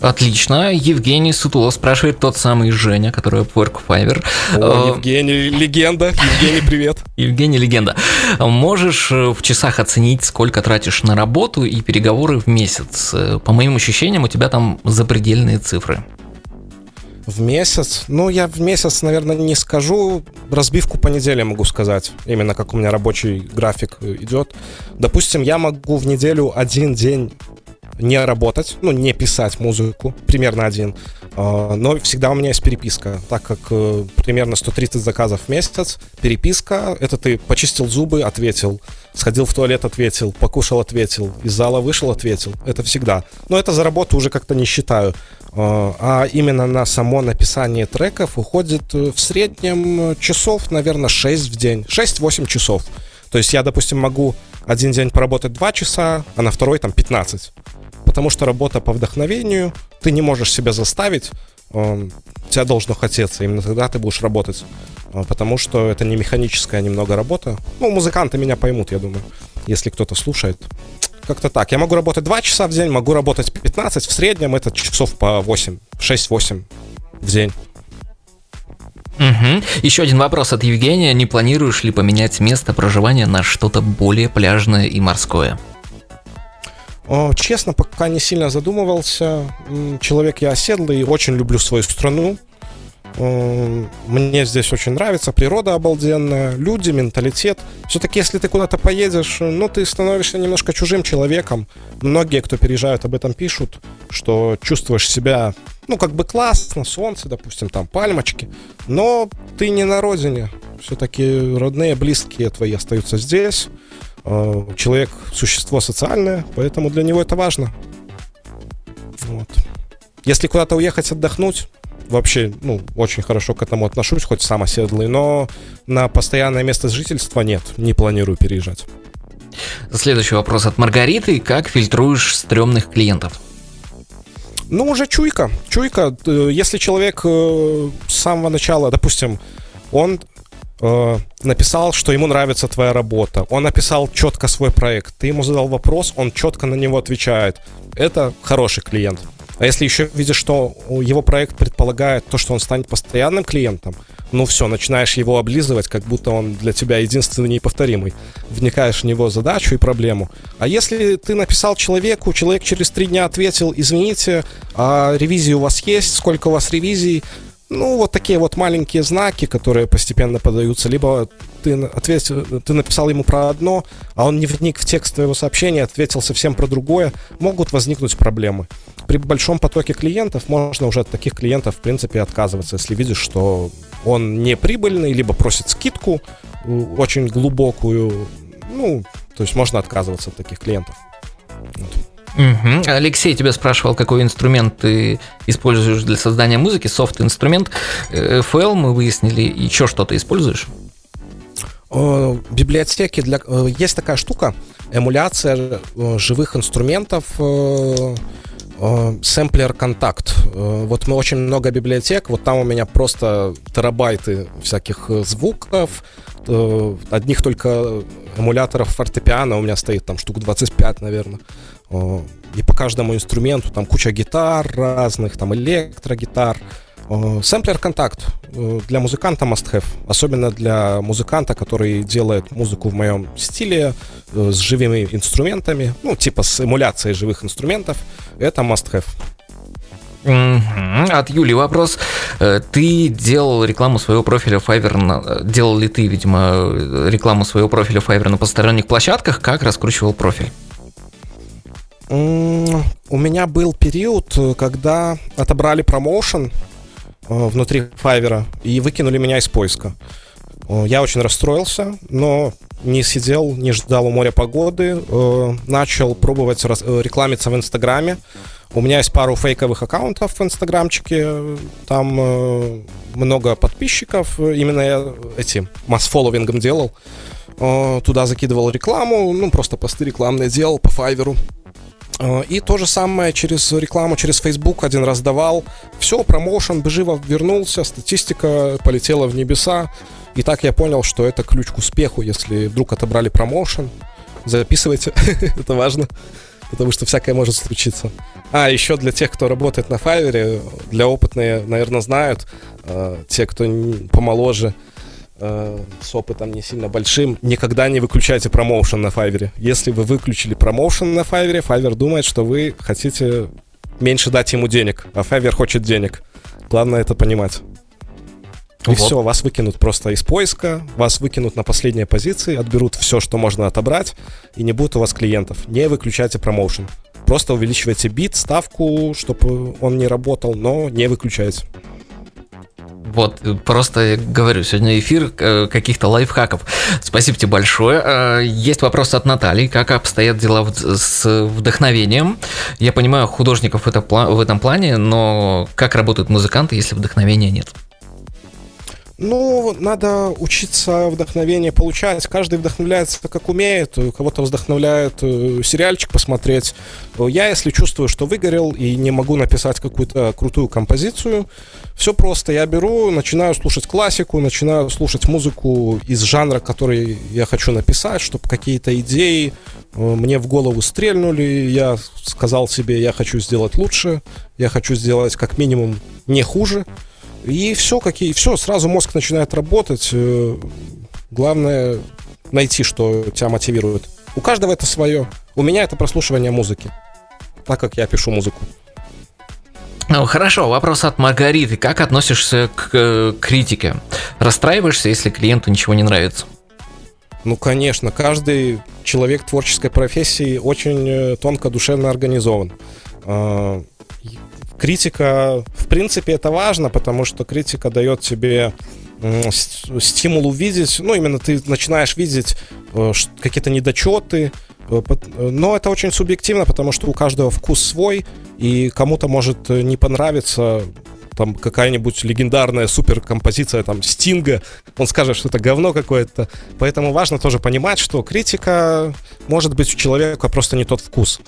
Отлично. Евгений Сутулов спрашивает тот самый Женя, который Upwork Fiverr. О, э, Евгений, легенда. Евгений, привет. Евгений, легенда. Можешь э, в часах оценить, сколько тратишь на работу и переговоры в месяц? Э, по моим ощущениям, у тебя там запредельные цифры. В месяц? Ну, я в месяц, наверное, не скажу. Разбивку по неделе могу сказать. Именно как у меня рабочий график идет. Допустим, я могу в неделю один день не работать, ну, не писать музыку, примерно один. А, но всегда у меня есть переписка, так как э, примерно 130 заказов в месяц. Переписка — это ты почистил зубы, ответил, сходил в туалет, ответил, покушал, ответил, из зала вышел, ответил. Это всегда. Но это за работу уже как-то не считаю. А, а именно на само написание треков уходит э, в среднем часов, наверное, 6 в день. 6-8 часов. То есть я, допустим, могу один день поработать 2 часа, а на второй там 15 потому что работа по вдохновению, ты не можешь себя заставить, э, тебя должно хотеться, именно тогда ты будешь работать, э, потому что это не механическая немного работа. Ну, музыканты меня поймут, я думаю, если кто-то слушает. Как-то так. Я могу работать 2 часа в день, могу работать 15, в среднем это часов по 8, 6-8 в день. Угу. Еще один вопрос от Евгения. Не планируешь ли поменять место проживания на что-то более пляжное и морское? Честно, пока не сильно задумывался. Человек я оседлый, очень люблю свою страну. Мне здесь очень нравится, природа обалденная, люди, менталитет. Все-таки, если ты куда-то поедешь, ну, ты становишься немножко чужим человеком. Многие, кто переезжают, об этом пишут, что чувствуешь себя, ну, как бы классно, солнце, допустим, там, пальмочки, но ты не на родине. Все-таки родные, близкие твои остаются здесь. Э, человек существо социальное, поэтому для него это важно. Вот. Если куда-то уехать отдохнуть, вообще, ну, очень хорошо к этому отношусь, хоть сам оседлый, но на постоянное место жительства нет, не планирую переезжать. Следующий вопрос от Маргариты. Как фильтруешь стрёмных клиентов? Ну, уже чуйка. Чуйка. Э, если человек э, с самого начала, допустим, он э, написал, что ему нравится твоя работа. Он написал четко свой проект. Ты ему задал вопрос, он четко на него отвечает. Это хороший клиент. А если еще видишь, что его проект предполагает то, что он станет постоянным клиентом, ну все, начинаешь его облизывать, как будто он для тебя единственный неповторимый. Вникаешь в него задачу и проблему. А если ты написал человеку, человек через три дня ответил, извините, а ревизии у вас есть, сколько у вас ревизий, ну, вот такие вот маленькие знаки, которые постепенно подаются. Либо ты, ответил, ты написал ему про одно, а он не вник в текст твоего сообщения, ответил совсем про другое, могут возникнуть проблемы. При большом потоке клиентов можно уже от таких клиентов, в принципе, отказываться, если видишь, что он не прибыльный, либо просит скидку э, очень глубокую. Ну, то есть можно отказываться от таких клиентов. Угу. Алексей тебя спрашивал, какой инструмент ты используешь для создания музыки, софт-инструмент. Э, FL мы выяснили, еще что-то используешь? Библиотеки для... Э, есть такая штука, эмуляция э, живых инструментов, сэмплер контакт. Вот мы очень много библиотек, вот там у меня просто терабайты всяких звуков, одних только эмуляторов фортепиано у меня стоит там штук 25, наверное. И по каждому инструменту там куча гитар разных, там электрогитар. Сэмплер контакт э, для музыканта must have, особенно для музыканта, который делает музыку в моем стиле э, с живыми инструментами, ну типа с эмуляцией живых инструментов, это must have. От Юли вопрос. Э, ты делал рекламу своего профиля Fiverr, на... делал ли ты, видимо, рекламу своего профиля Fiverr на посторонних площадках? Как раскручивал профиль? У меня был период, когда отобрали промоушен э, внутри Fiverr и выкинули меня из поиска. Э, Я очень расстроился, но не сидел, не ждал у моря погоды. э, Начал пробовать э, рекламиться в Инстаграме. У меня есть пару фейковых аккаунтов в Инстаграмчике. Там э, много подписчиков. Именно я эти масс-фолловингом делал. Э, Туда закидывал рекламу. Ну, просто посты рекламные делал по Файверу. Э, И то же самое через рекламу, через Facebook один раз давал. Все, промоушен, живо вернулся, статистика полетела в небеса. И так я понял, что это ключ к успеху, если вдруг отобрали промоушен. Записывайте, это важно, потому что всякое может случиться. А, еще для тех, кто работает на Файвере, для опытные, наверное, знают, э, те, кто помоложе, э, с опытом не сильно большим, никогда не выключайте промоушен на Файвере. Если вы выключили промоушен на Файвере, Файвер думает, что вы хотите меньше дать ему денег, а Файвер хочет денег. Главное это понимать. И Вот. все, вас выкинут просто из поиска, вас выкинут на последние позиции, отберут все, что можно отобрать, и не будет у вас клиентов. Не выключайте промоушен. Просто увеличивайте бит, ставку, чтобы он не работал, но не выключайте. Вот, э, просто говорю, сегодня эфир э, каких-то лайфхаков. Спасибо тебе большое. Э, Есть вопрос от Натальи. Как обстоят дела с вдохновением? Я понимаю художников в этом плане, но как работают музыканты, если вдохновения нет? Ну, надо учиться вдохновение получать. Каждый вдохновляется как умеет. Кого-то вдохновляет э, сериальчик посмотреть. Я, если чувствую, что выгорел и не могу написать какую-то крутую композицию, все просто. Я беру, начинаю слушать классику, начинаю слушать музыку из жанра, который я хочу написать, чтобы какие-то идеи э, мне в голову стрельнули. Я сказал себе, я хочу сделать лучше, я хочу сделать как минимум не хуже. И все, какие, все, сразу мозг начинает работать. Э, Главное найти, что тебя мотивирует. У каждого это свое. У меня это прослушивание музыки, так как я пишу музыку. Ну, Хорошо, вопрос от Маргариты. Как относишься к э, критике? Расстраиваешься, если клиенту ничего не нравится? Ну, конечно, каждый человек творческой профессии очень э, тонко душевно организован. Критика, в принципе, это важно, потому что критика дает тебе стимул увидеть, ну, именно ты начинаешь видеть э, какие-то недочеты, э, э, но это очень субъективно, потому что у каждого вкус свой, и кому-то может не понравиться там какая-нибудь легендарная суперкомпозиция там Стинга, он скажет, что это говно какое-то. Поэтому важно тоже понимать, что критика может быть у человека просто не тот вкус.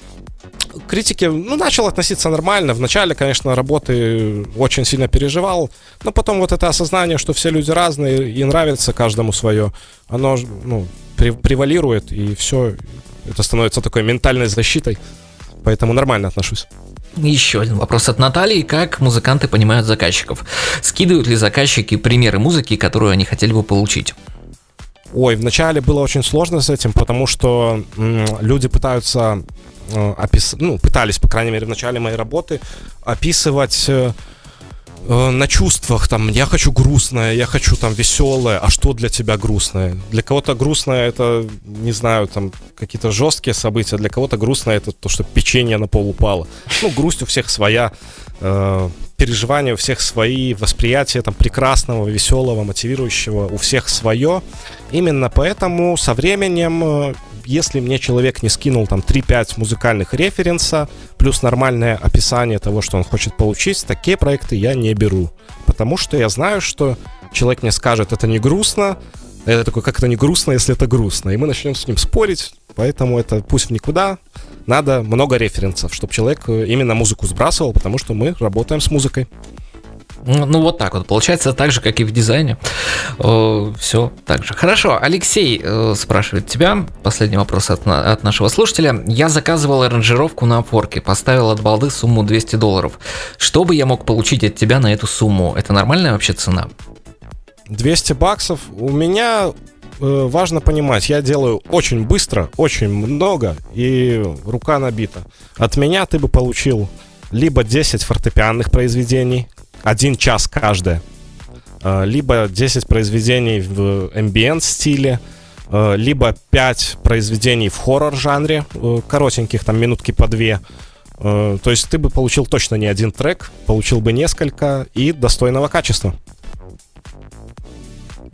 К критике, ну, начал относиться нормально. Вначале, конечно, работы очень сильно переживал, но потом вот это осознание, что все люди разные и нравится каждому свое, оно, ну, пре- превалирует, и все, это становится такой ментальной защитой. Поэтому нормально отношусь. Еще один вопрос от Натальи. Как музыканты понимают заказчиков? Скидывают ли заказчики примеры музыки, которую они хотели бы получить? Ой, вначале было очень сложно с этим, потому что люди пытаются опис... ну, пытались, по крайней мере, в начале моей работы описывать э, э, на чувствах, там, я хочу грустное, я хочу там веселое, а что для тебя грустное? Для кого-то грустное это, не знаю, там, какие-то жесткие события, для кого-то грустное это то, что печенье на пол упало. Ну, грусть у всех своя, э, переживания у всех свои, восприятие там прекрасного, веселого, мотивирующего у всех свое. Именно поэтому со временем, э, если мне человек не скинул там 3-5 музыкальных референса, плюс нормальное описание того, что он хочет получить, такие проекты я не беру. Потому что я знаю, что человек мне скажет, это не грустно, а я такой, как это не грустно, если это грустно? И мы начнем с ним спорить, поэтому это пусть никуда. Надо много референсов, чтобы человек э, именно музыку сбрасывал, потому что мы работаем с музыкой. Ну, вот так вот. Получается так же, как и в дизайне. Все так же. Хорошо. Алексей э, спрашивает тебя. Последний вопрос от, от нашего слушателя. Я заказывал аранжировку на опорке. Поставил от балды сумму 200 долларов. Что бы я мог получить от тебя на эту сумму? Это нормальная вообще цена? 200 баксов. У меня э, важно понимать, я делаю очень быстро, очень много, и рука набита. От меня ты бы получил либо 10 фортепианных произведений, один час каждое, э, либо 10 произведений в ambient стиле, э, либо 5 произведений в хоррор жанре, э, коротеньких, там минутки по две. Э, То есть ты бы получил точно не один трек, получил бы несколько и достойного качества.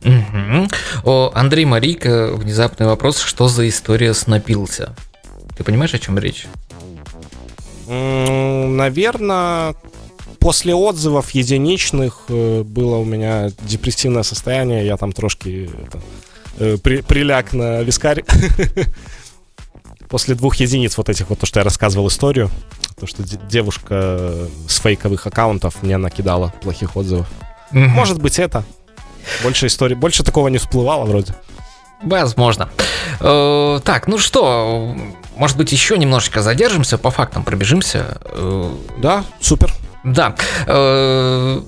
Мгм. О, Андрей Марийко, внезапный вопрос, что за история с напился? Ты понимаешь, о чем речь? Наверное, после отзывов единичных э, было у меня депрессивное состояние, я там трошки это, э, при, приляг на вискарь. После двух единиц вот этих вот, то, что я рассказывал историю, то, что де- девушка с фейковых аккаунтов мне накидала плохих отзывов. Может быть, это. Больше истории, больше такого не всплывало вроде. Возможно. Э, так, ну что, может быть, еще немножечко задержимся, по фактам пробежимся. Э, Да, супер. Да. э,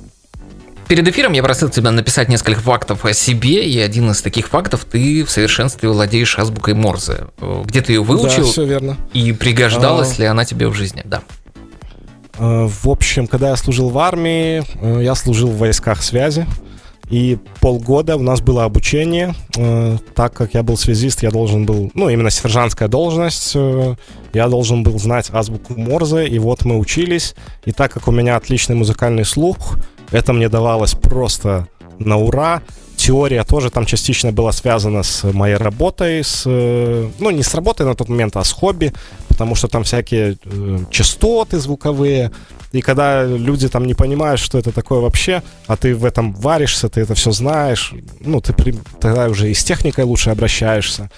Перед эфиром я просил тебя написать несколько фактов о себе, и один из таких фактов ты в совершенстве владеешь азбукой Морзе. Э, Где ты ее выучил Да, все верно. и пригождалась А. ли она тебе в жизни? Да. Э, В общем, когда я служил в армии, я служил в войсках связи. И полгода у нас было обучение. Э, Так как я был связист, я должен был, ну, именно сержантская должность, э, я должен был знать азбуку Морзе. И вот мы учились. И так как у меня отличный музыкальный слух, это мне давалось просто на ура. Теория тоже там частично была связана с моей работой, с, э, ну, не с работой на тот момент, а с хобби, потому что там всякие э, частоты звуковые, и когда люди там не понимают, что это такое вообще, а ты в этом варишься, ты это все знаешь, ну, ты при- тогда уже и с техникой лучше обращаешься.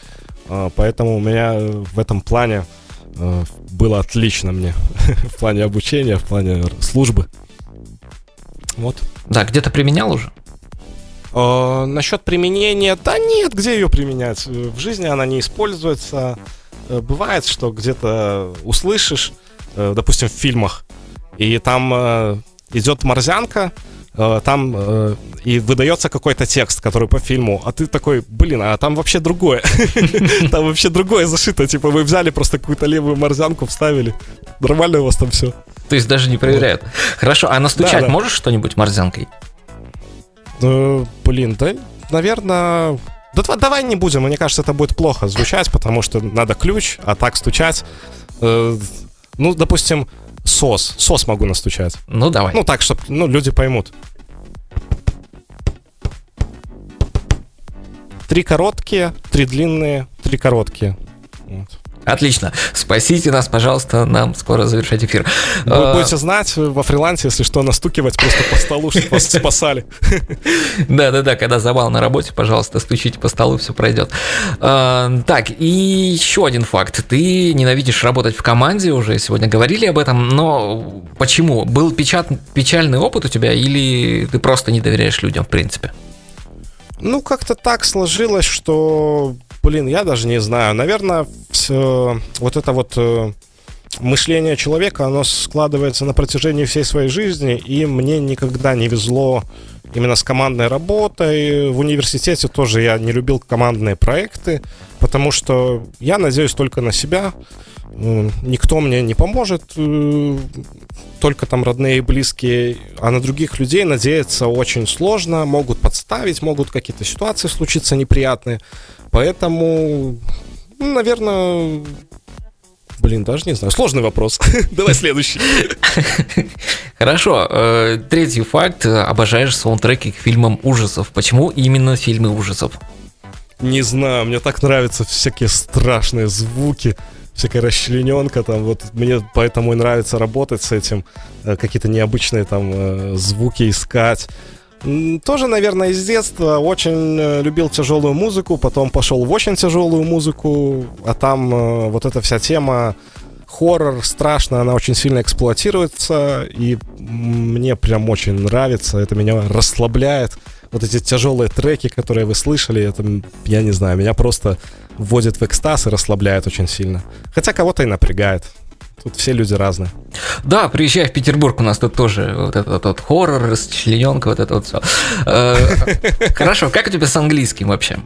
А, Поэтому у меня э, в этом плане э, было отлично мне. В плане обучения, в плане службы. Вот. Да, где-то применял уже? Э, насчет применения, да нет, где ее применять? Э, В жизни она не используется. Бывает, что где-то услышишь, допустим, в фильмах, и там э, идет морзянка, э, там э, и выдается какой-то текст, который по фильму, а ты такой, блин, а там вообще другое. Там вообще другое зашито, типа вы взяли просто какую-то левую морзянку, вставили. Нормально у вас там все. То есть даже не проверяют. Хорошо, а настучать можешь что-нибудь морзянкой? Блин, да, наверное... Да дава- давай не будем, мне кажется, это будет плохо звучать, потому что надо ключ, а так стучать... ну, допустим, сос. Сос могу настучать. Ну, давай. Ну, так, чтобы ну, люди поймут. Три короткие, три длинные, три короткие. Вот. Отлично. Спасите нас, пожалуйста, нам скоро завершать эфир. Вы А, будете знать во фрилансе, если что, настукивать просто по столу, чтобы вас спасали. Да-да-да, когда завал на работе, пожалуйста, стучите по столу, все пройдет. А, Так, и еще один факт. Ты ненавидишь работать в команде, уже сегодня говорили об этом, но почему? Был печальный опыт у тебя или ты просто не доверяешь людям, в принципе? Ну, как-то так сложилось, что, блин, я даже не знаю. Наверное, всё- вот это вот э, мышление человека, оно складывается на протяжении всей своей жизни, и мне никогда не везло именно с командной работой. В университете тоже я не любил командные проекты, потому что я надеюсь только на себя. Никто мне не поможет, э, только там родные и близкие, а на других людей надеяться очень сложно, могут подставить, могут какие-то ситуации случиться неприятные. Поэтому, ну, наверное, блин, даже не знаю, сложный вопрос. Давай следующий. Хорошо, э, третий факт. Обожаешь саундтреки к фильмам ужасов. Почему именно фильмы ужасов? Не знаю, мне так нравятся всякие страшные звуки, всякая расчлененка там, вот мне поэтому и нравится работать с этим, э, какие-то необычные там э, звуки искать. Тоже, наверное, из детства очень э, любил тяжелую музыку, потом пошел в очень тяжелую музыку, а там э, вот эта вся тема хоррор, страшно, она очень сильно эксплуатируется, и мне прям очень нравится, это меня расслабляет. Вот эти тяжелые треки, которые вы слышали, это, я не знаю, меня просто вводит в экстаз и расслабляет очень сильно. Хотя кого-то и напрягает. Тут все люди разные. Да, приезжай в Петербург, у нас тут тоже вот этот вот хоррор, расчлененка, вот это вот все. Хорошо, как у тебя с английским вообще?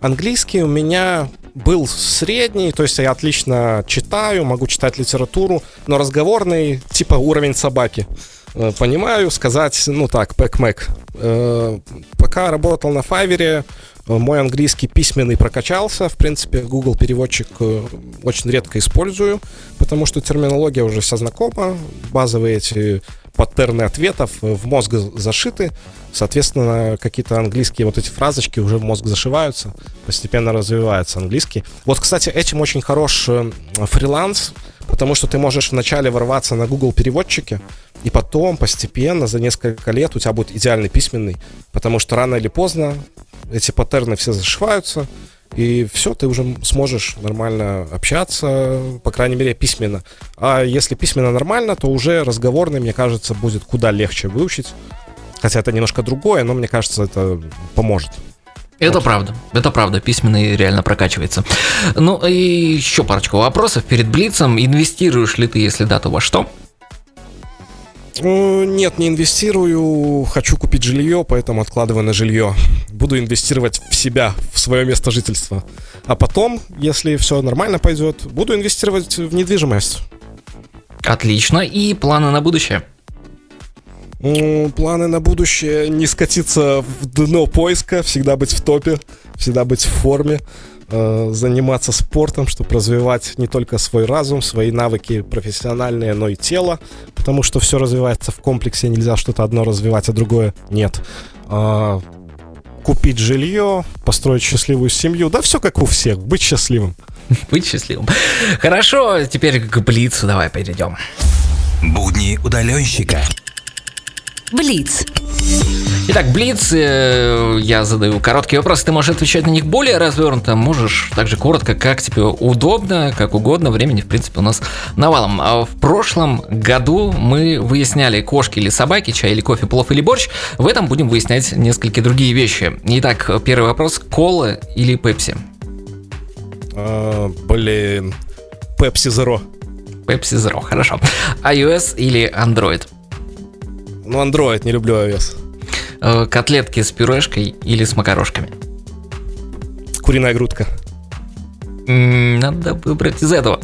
Английский у меня был средний, то есть я отлично читаю, могу читать литературу, но разговорный, типа уровень собаки. Э, Понимаю, сказать, ну так, пэк-мэк. Э, Пока работал на Файвере, э, мой английский письменный прокачался. В принципе, Google переводчик э, очень редко использую, потому что терминология уже вся знакома, базовые эти паттерны ответов в мозг зашиты, соответственно, какие-то английские вот эти фразочки уже в мозг зашиваются, постепенно развивается английский. Вот, кстати, этим очень хорош э, фриланс, потому что ты можешь вначале ворваться на Google переводчике, и потом постепенно за несколько лет у тебя будет идеальный письменный, потому что рано или поздно эти паттерны все зашиваются, и все, ты уже сможешь нормально общаться, по крайней мере, письменно. А если письменно нормально, то уже разговорный, мне кажется, будет куда легче выучить. Хотя это немножко другое, но мне кажется, это поможет. Это правда, это правда, письменный реально прокачивается. Ну и еще парочку вопросов перед Блицем. Инвестируешь ли ты, если да, то во что? Нет, не инвестирую. Хочу купить жилье, поэтому откладываю на жилье. Буду инвестировать в себя, в свое место жительства. А потом, если все нормально пойдет, буду инвестировать в недвижимость. Отлично. И планы на будущее? Ну, планы на будущее не скатиться в дно поиска, всегда быть в топе, всегда быть в форме. Э, заниматься спортом, чтобы развивать не только свой разум, свои навыки профессиональные, но и тело, потому что все развивается в комплексе, нельзя что-то одно развивать, а другое нет. А, купить жилье, построить счастливую семью, да все как у всех, быть счастливым. Быть счастливым. Хорошо, теперь к Блицу давай перейдем. Будни удаленщика. Блиц. Итак, Блиц, э, я задаю короткие вопросы, ты можешь отвечать на них более развернуто, можешь также коротко, как тебе удобно, как угодно, времени, в принципе, у нас навалом. А в прошлом году мы выясняли, кошки или собаки, чай или кофе, плов или борщ, в этом будем выяснять несколько другие вещи. Итак, первый вопрос, кола или пепси? А, блин, Pepsi Zero. Pepsi Zero, хорошо. iOS или Android? Ну, Android, не люблю iOS. Э, котлетки с пюрешкой или с макарошками? Куриная грудка. Надо выбрать из этого.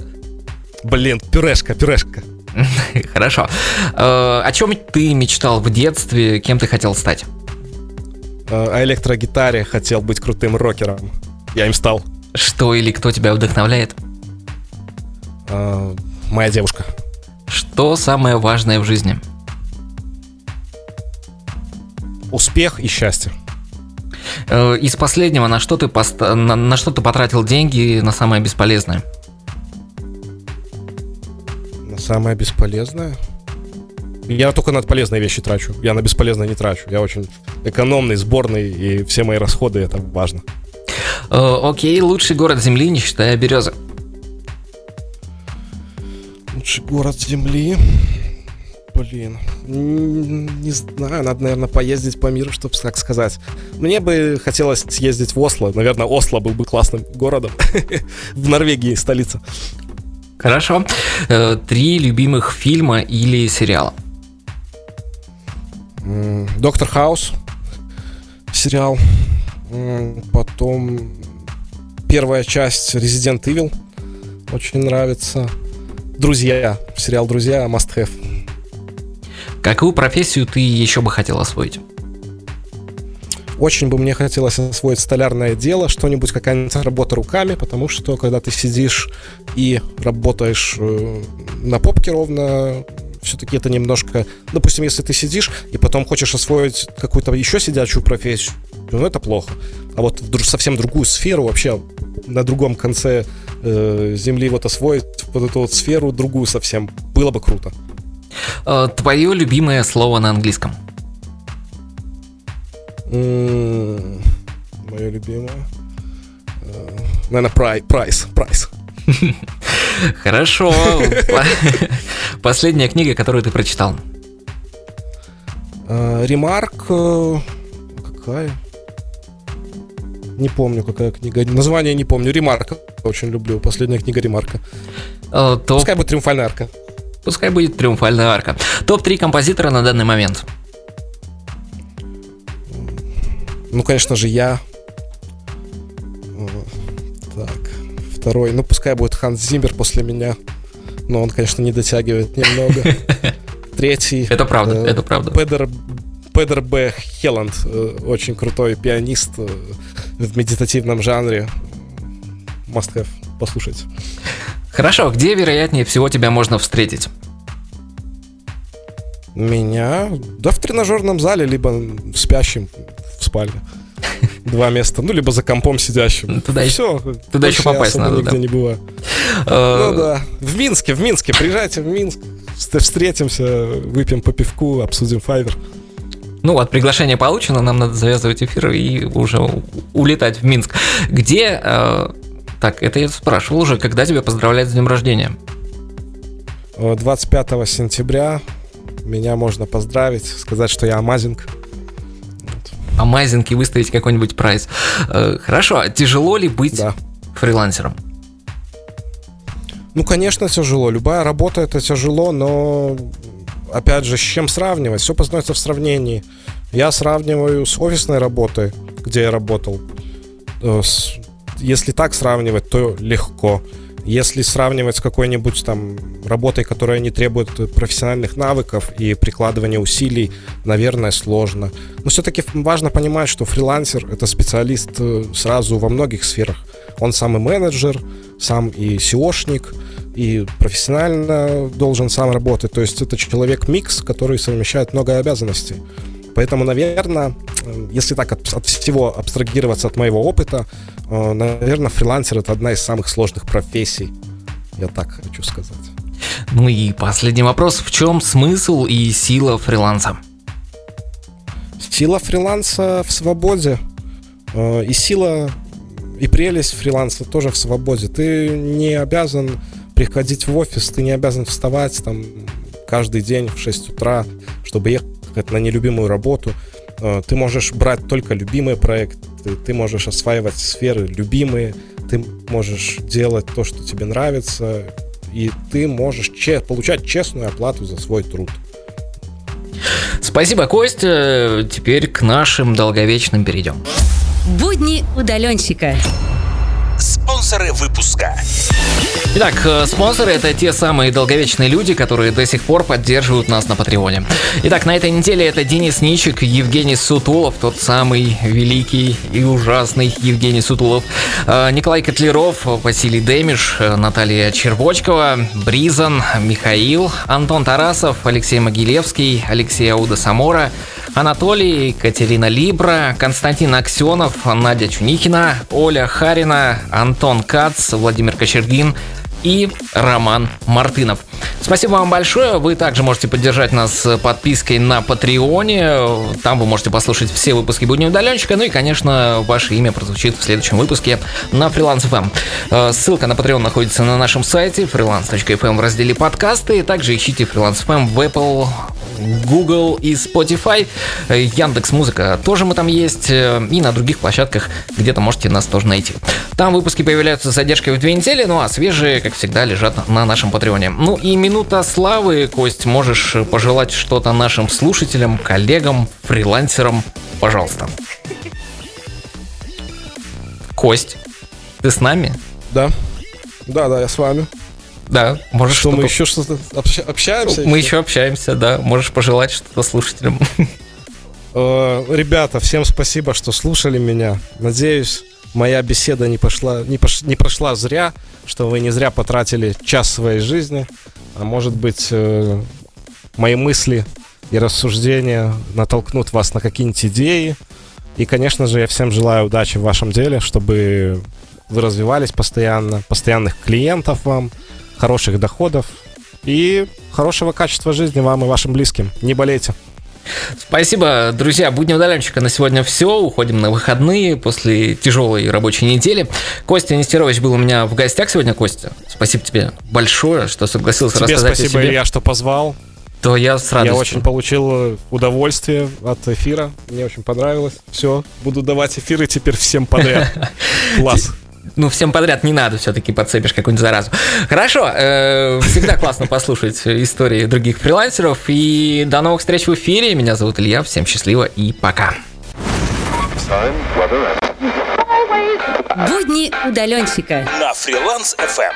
Блин, пюрешка, пюрешка. Хорошо. Э, о чем ты мечтал в детстве? Кем ты хотел стать? Э, о электрогитаре хотел быть крутым рокером. Я им стал. Что или кто тебя вдохновляет? Моя девушка. Что самое важное в жизни? Успех и счастье. Э, из последнего, на что ты, пост... на, на что ты потратил деньги на самое бесполезное? На самое бесполезное? Я только на полезные вещи трачу. Я на бесполезное не трачу. Я очень экономный, сборный, и все мои расходы это важно. Э, окей, лучший город Земли, не считая березы. Лучший город Земли. Блин, не знаю, надо, наверное, поездить по миру, чтобы так сказать. Мне бы хотелось съездить в Осло. Наверное, Осло был бы классным городом. в Норвегии столица. Хорошо. Э, три любимых фильма или сериала? Доктор Хаус. Сериал. Потом первая часть Resident Evil. Очень нравится. Друзья. Сериал Друзья Must Have. Какую профессию ты еще бы хотел освоить? Очень бы мне хотелось освоить столярное дело, что-нибудь, какая-нибудь работа руками, потому что когда ты сидишь и работаешь э, на попке ровно, все-таки это немножко... Допустим, если ты сидишь и потом хочешь освоить какую-то еще сидячую профессию, ну это плохо. А вот в совсем другую сферу, вообще на другом конце э, земли вот освоить вот эту вот сферу, другую совсем, было бы круто. Э, твое любимое слово на английском? Мое любимое. Э, наверное, прайс. Прайс. Хорошо. Последняя книга, которую ты прочитал? Э, ремарк. Какая? Не помню, какая книга. Название не помню. Ремарка. Очень люблю. Последняя книга Ремарка. То... Пускай будет триумфальная арка. Пускай будет триумфальная арка. Топ-3 композитора на данный момент. Ну, конечно же, я. Так, второй. Ну, пускай будет Ханс Зиммер после меня. Но он, конечно, не дотягивает немного. Третий. Это правда, э, это правда. Педер, Педер Б. Хелланд. Э, очень крутой пианист э, в медитативном жанре. Must have. Послушать. Хорошо, где вероятнее всего тебя можно встретить? Меня, да, в тренажерном зале, либо спящим в спальне. Два места. Ну, либо за компом сидящим. Туда еще- Все. туда еще попасть надо, нигде да. не бываю. Э, Ну да. В Минске, в Минске. Приезжайте в Минск. Вст- Встретимся, выпьем по пивку, обсудим файвер. Ну вот, приглашение получено, нам надо завязывать эфир и уже улетать в Минск. Где... э, так, это я спрашивал уже, когда тебя поздравлять с днем рождения? Э, 25 сентября меня можно поздравить, сказать, что я амазинг. Амазинг и выставить какой-нибудь прайс. Э, Хорошо, а тяжело ли быть Да. фрилансером? Ну, конечно, тяжело. Любая работа это тяжело, но опять же, с чем сравнивать? Все познается в сравнении. Я сравниваю с офисной работой, где я работал. Э, с- Если так сравнивать, то легко. Если сравнивать с какой-нибудь там работой, которая не требует профессиональных навыков и прикладывания усилий, наверное, сложно. Но все-таки важно понимать, что фрилансер это специалист э, сразу во многих сферах. Он сам и менеджер, сам и SEOшник, и профессионально должен сам работать. То есть это человек-микс, который совмещает много обязанностей. Поэтому, наверное, э, если так от, от всего абстрагироваться от моего опыта, э, наверное, фрилансер это одна из самых сложных профессий. Я так хочу сказать. Ну и последний вопрос. В чем смысл и сила фриланса? Сила фриланса в свободе. Э, И сила и прелесть фриланса тоже в свободе. Ты не обязан приходить в офис, ты не обязан вставать там каждый день в 6 утра, чтобы ехать на нелюбимую работу. Э, Ты можешь брать только любимые проекты, ты можешь осваивать сферы любимые, ты можешь делать то, что тебе нравится, и ты можешь че- получать честную оплату за свой труд. Спасибо, Костя. Теперь к нашим долговечным перейдем. Будни удаленщика. Спонсоры выпуска. Итак, э, спонсоры это те самые долговечные люди, которые до сих пор поддерживают нас на Патреоне. Итак, на этой неделе это Денис Ничик, Евгений Сутулов, тот самый великий и ужасный Евгений Сутулов, э, Николай Котлеров, Василий Демиш, э, Наталья Червочкова, Бризан, Михаил, Антон Тарасов, Алексей Могилевский, Алексей Ауда Самора, Анатолий, Катерина Либра, Константин Аксенов, Надя Чунихина, Оля Харина, Антон Кац, Владимир Кочергин и Роман Мартынов. Спасибо вам большое. Вы также можете поддержать нас подпиской на Патреоне. Там вы можете послушать все выпуски Будни удаленщика. Ну и, конечно, ваше имя прозвучит в следующем выпуске на Freelance FM. Э, Ссылка на Patreon находится на нашем сайте freelance.fm в разделе подкасты. Также ищите Freelance FM в Apple, Google и Spotify. Э, Яндекс Музыка тоже мы там есть. э, И на других площадках где-то можете нас тоже найти. Там выпуски появляются с задержкой в две недели, ну а свежие, как всегда, лежат на нашем Патреоне. Ну и минута славы, Кость, можешь пожелать что-то нашим слушателям, коллегам, фрилансерам, пожалуйста. Кость, ты с нами? Да? Да, да, я с вами. Да, можешь Что, мы что-то- еще что-то обща- общаемся? Мы еще общаемся, да. Можешь пожелать что-то слушателям. Э, Ребята, всем спасибо, что слушали меня. Надеюсь, моя беседа не, пошла, не, пош- не прошла зря, что вы не зря потратили час своей жизни. А может быть, э, мои мысли и рассуждения натолкнут вас на какие-нибудь идеи. И, конечно же, я всем желаю удачи в вашем деле, чтобы вы развивались постоянно, постоянных клиентов вам, хороших доходов и хорошего качества жизни вам и вашим близким. Не болейте. Спасибо, друзья. Будни удаленщика на сегодня все. Уходим на выходные после тяжелой рабочей недели. Костя Нестерович был у меня в гостях сегодня, Костя. Спасибо тебе большое, что согласился Тебе рассказать спасибо, о себе. Илья, что позвал. То я с Я радостью. очень получил удовольствие от эфира. Мне очень понравилось. Все, буду давать эфиры теперь всем подряд. Класс. Ну, всем подряд не надо, все-таки подцепишь какую-нибудь заразу. Хорошо, э, всегда классно послушать истории других фрилансеров. И до новых встреч в эфире. Меня зовут Илья. Всем счастливо и пока. Будни удаленщика. На Фриланс FM.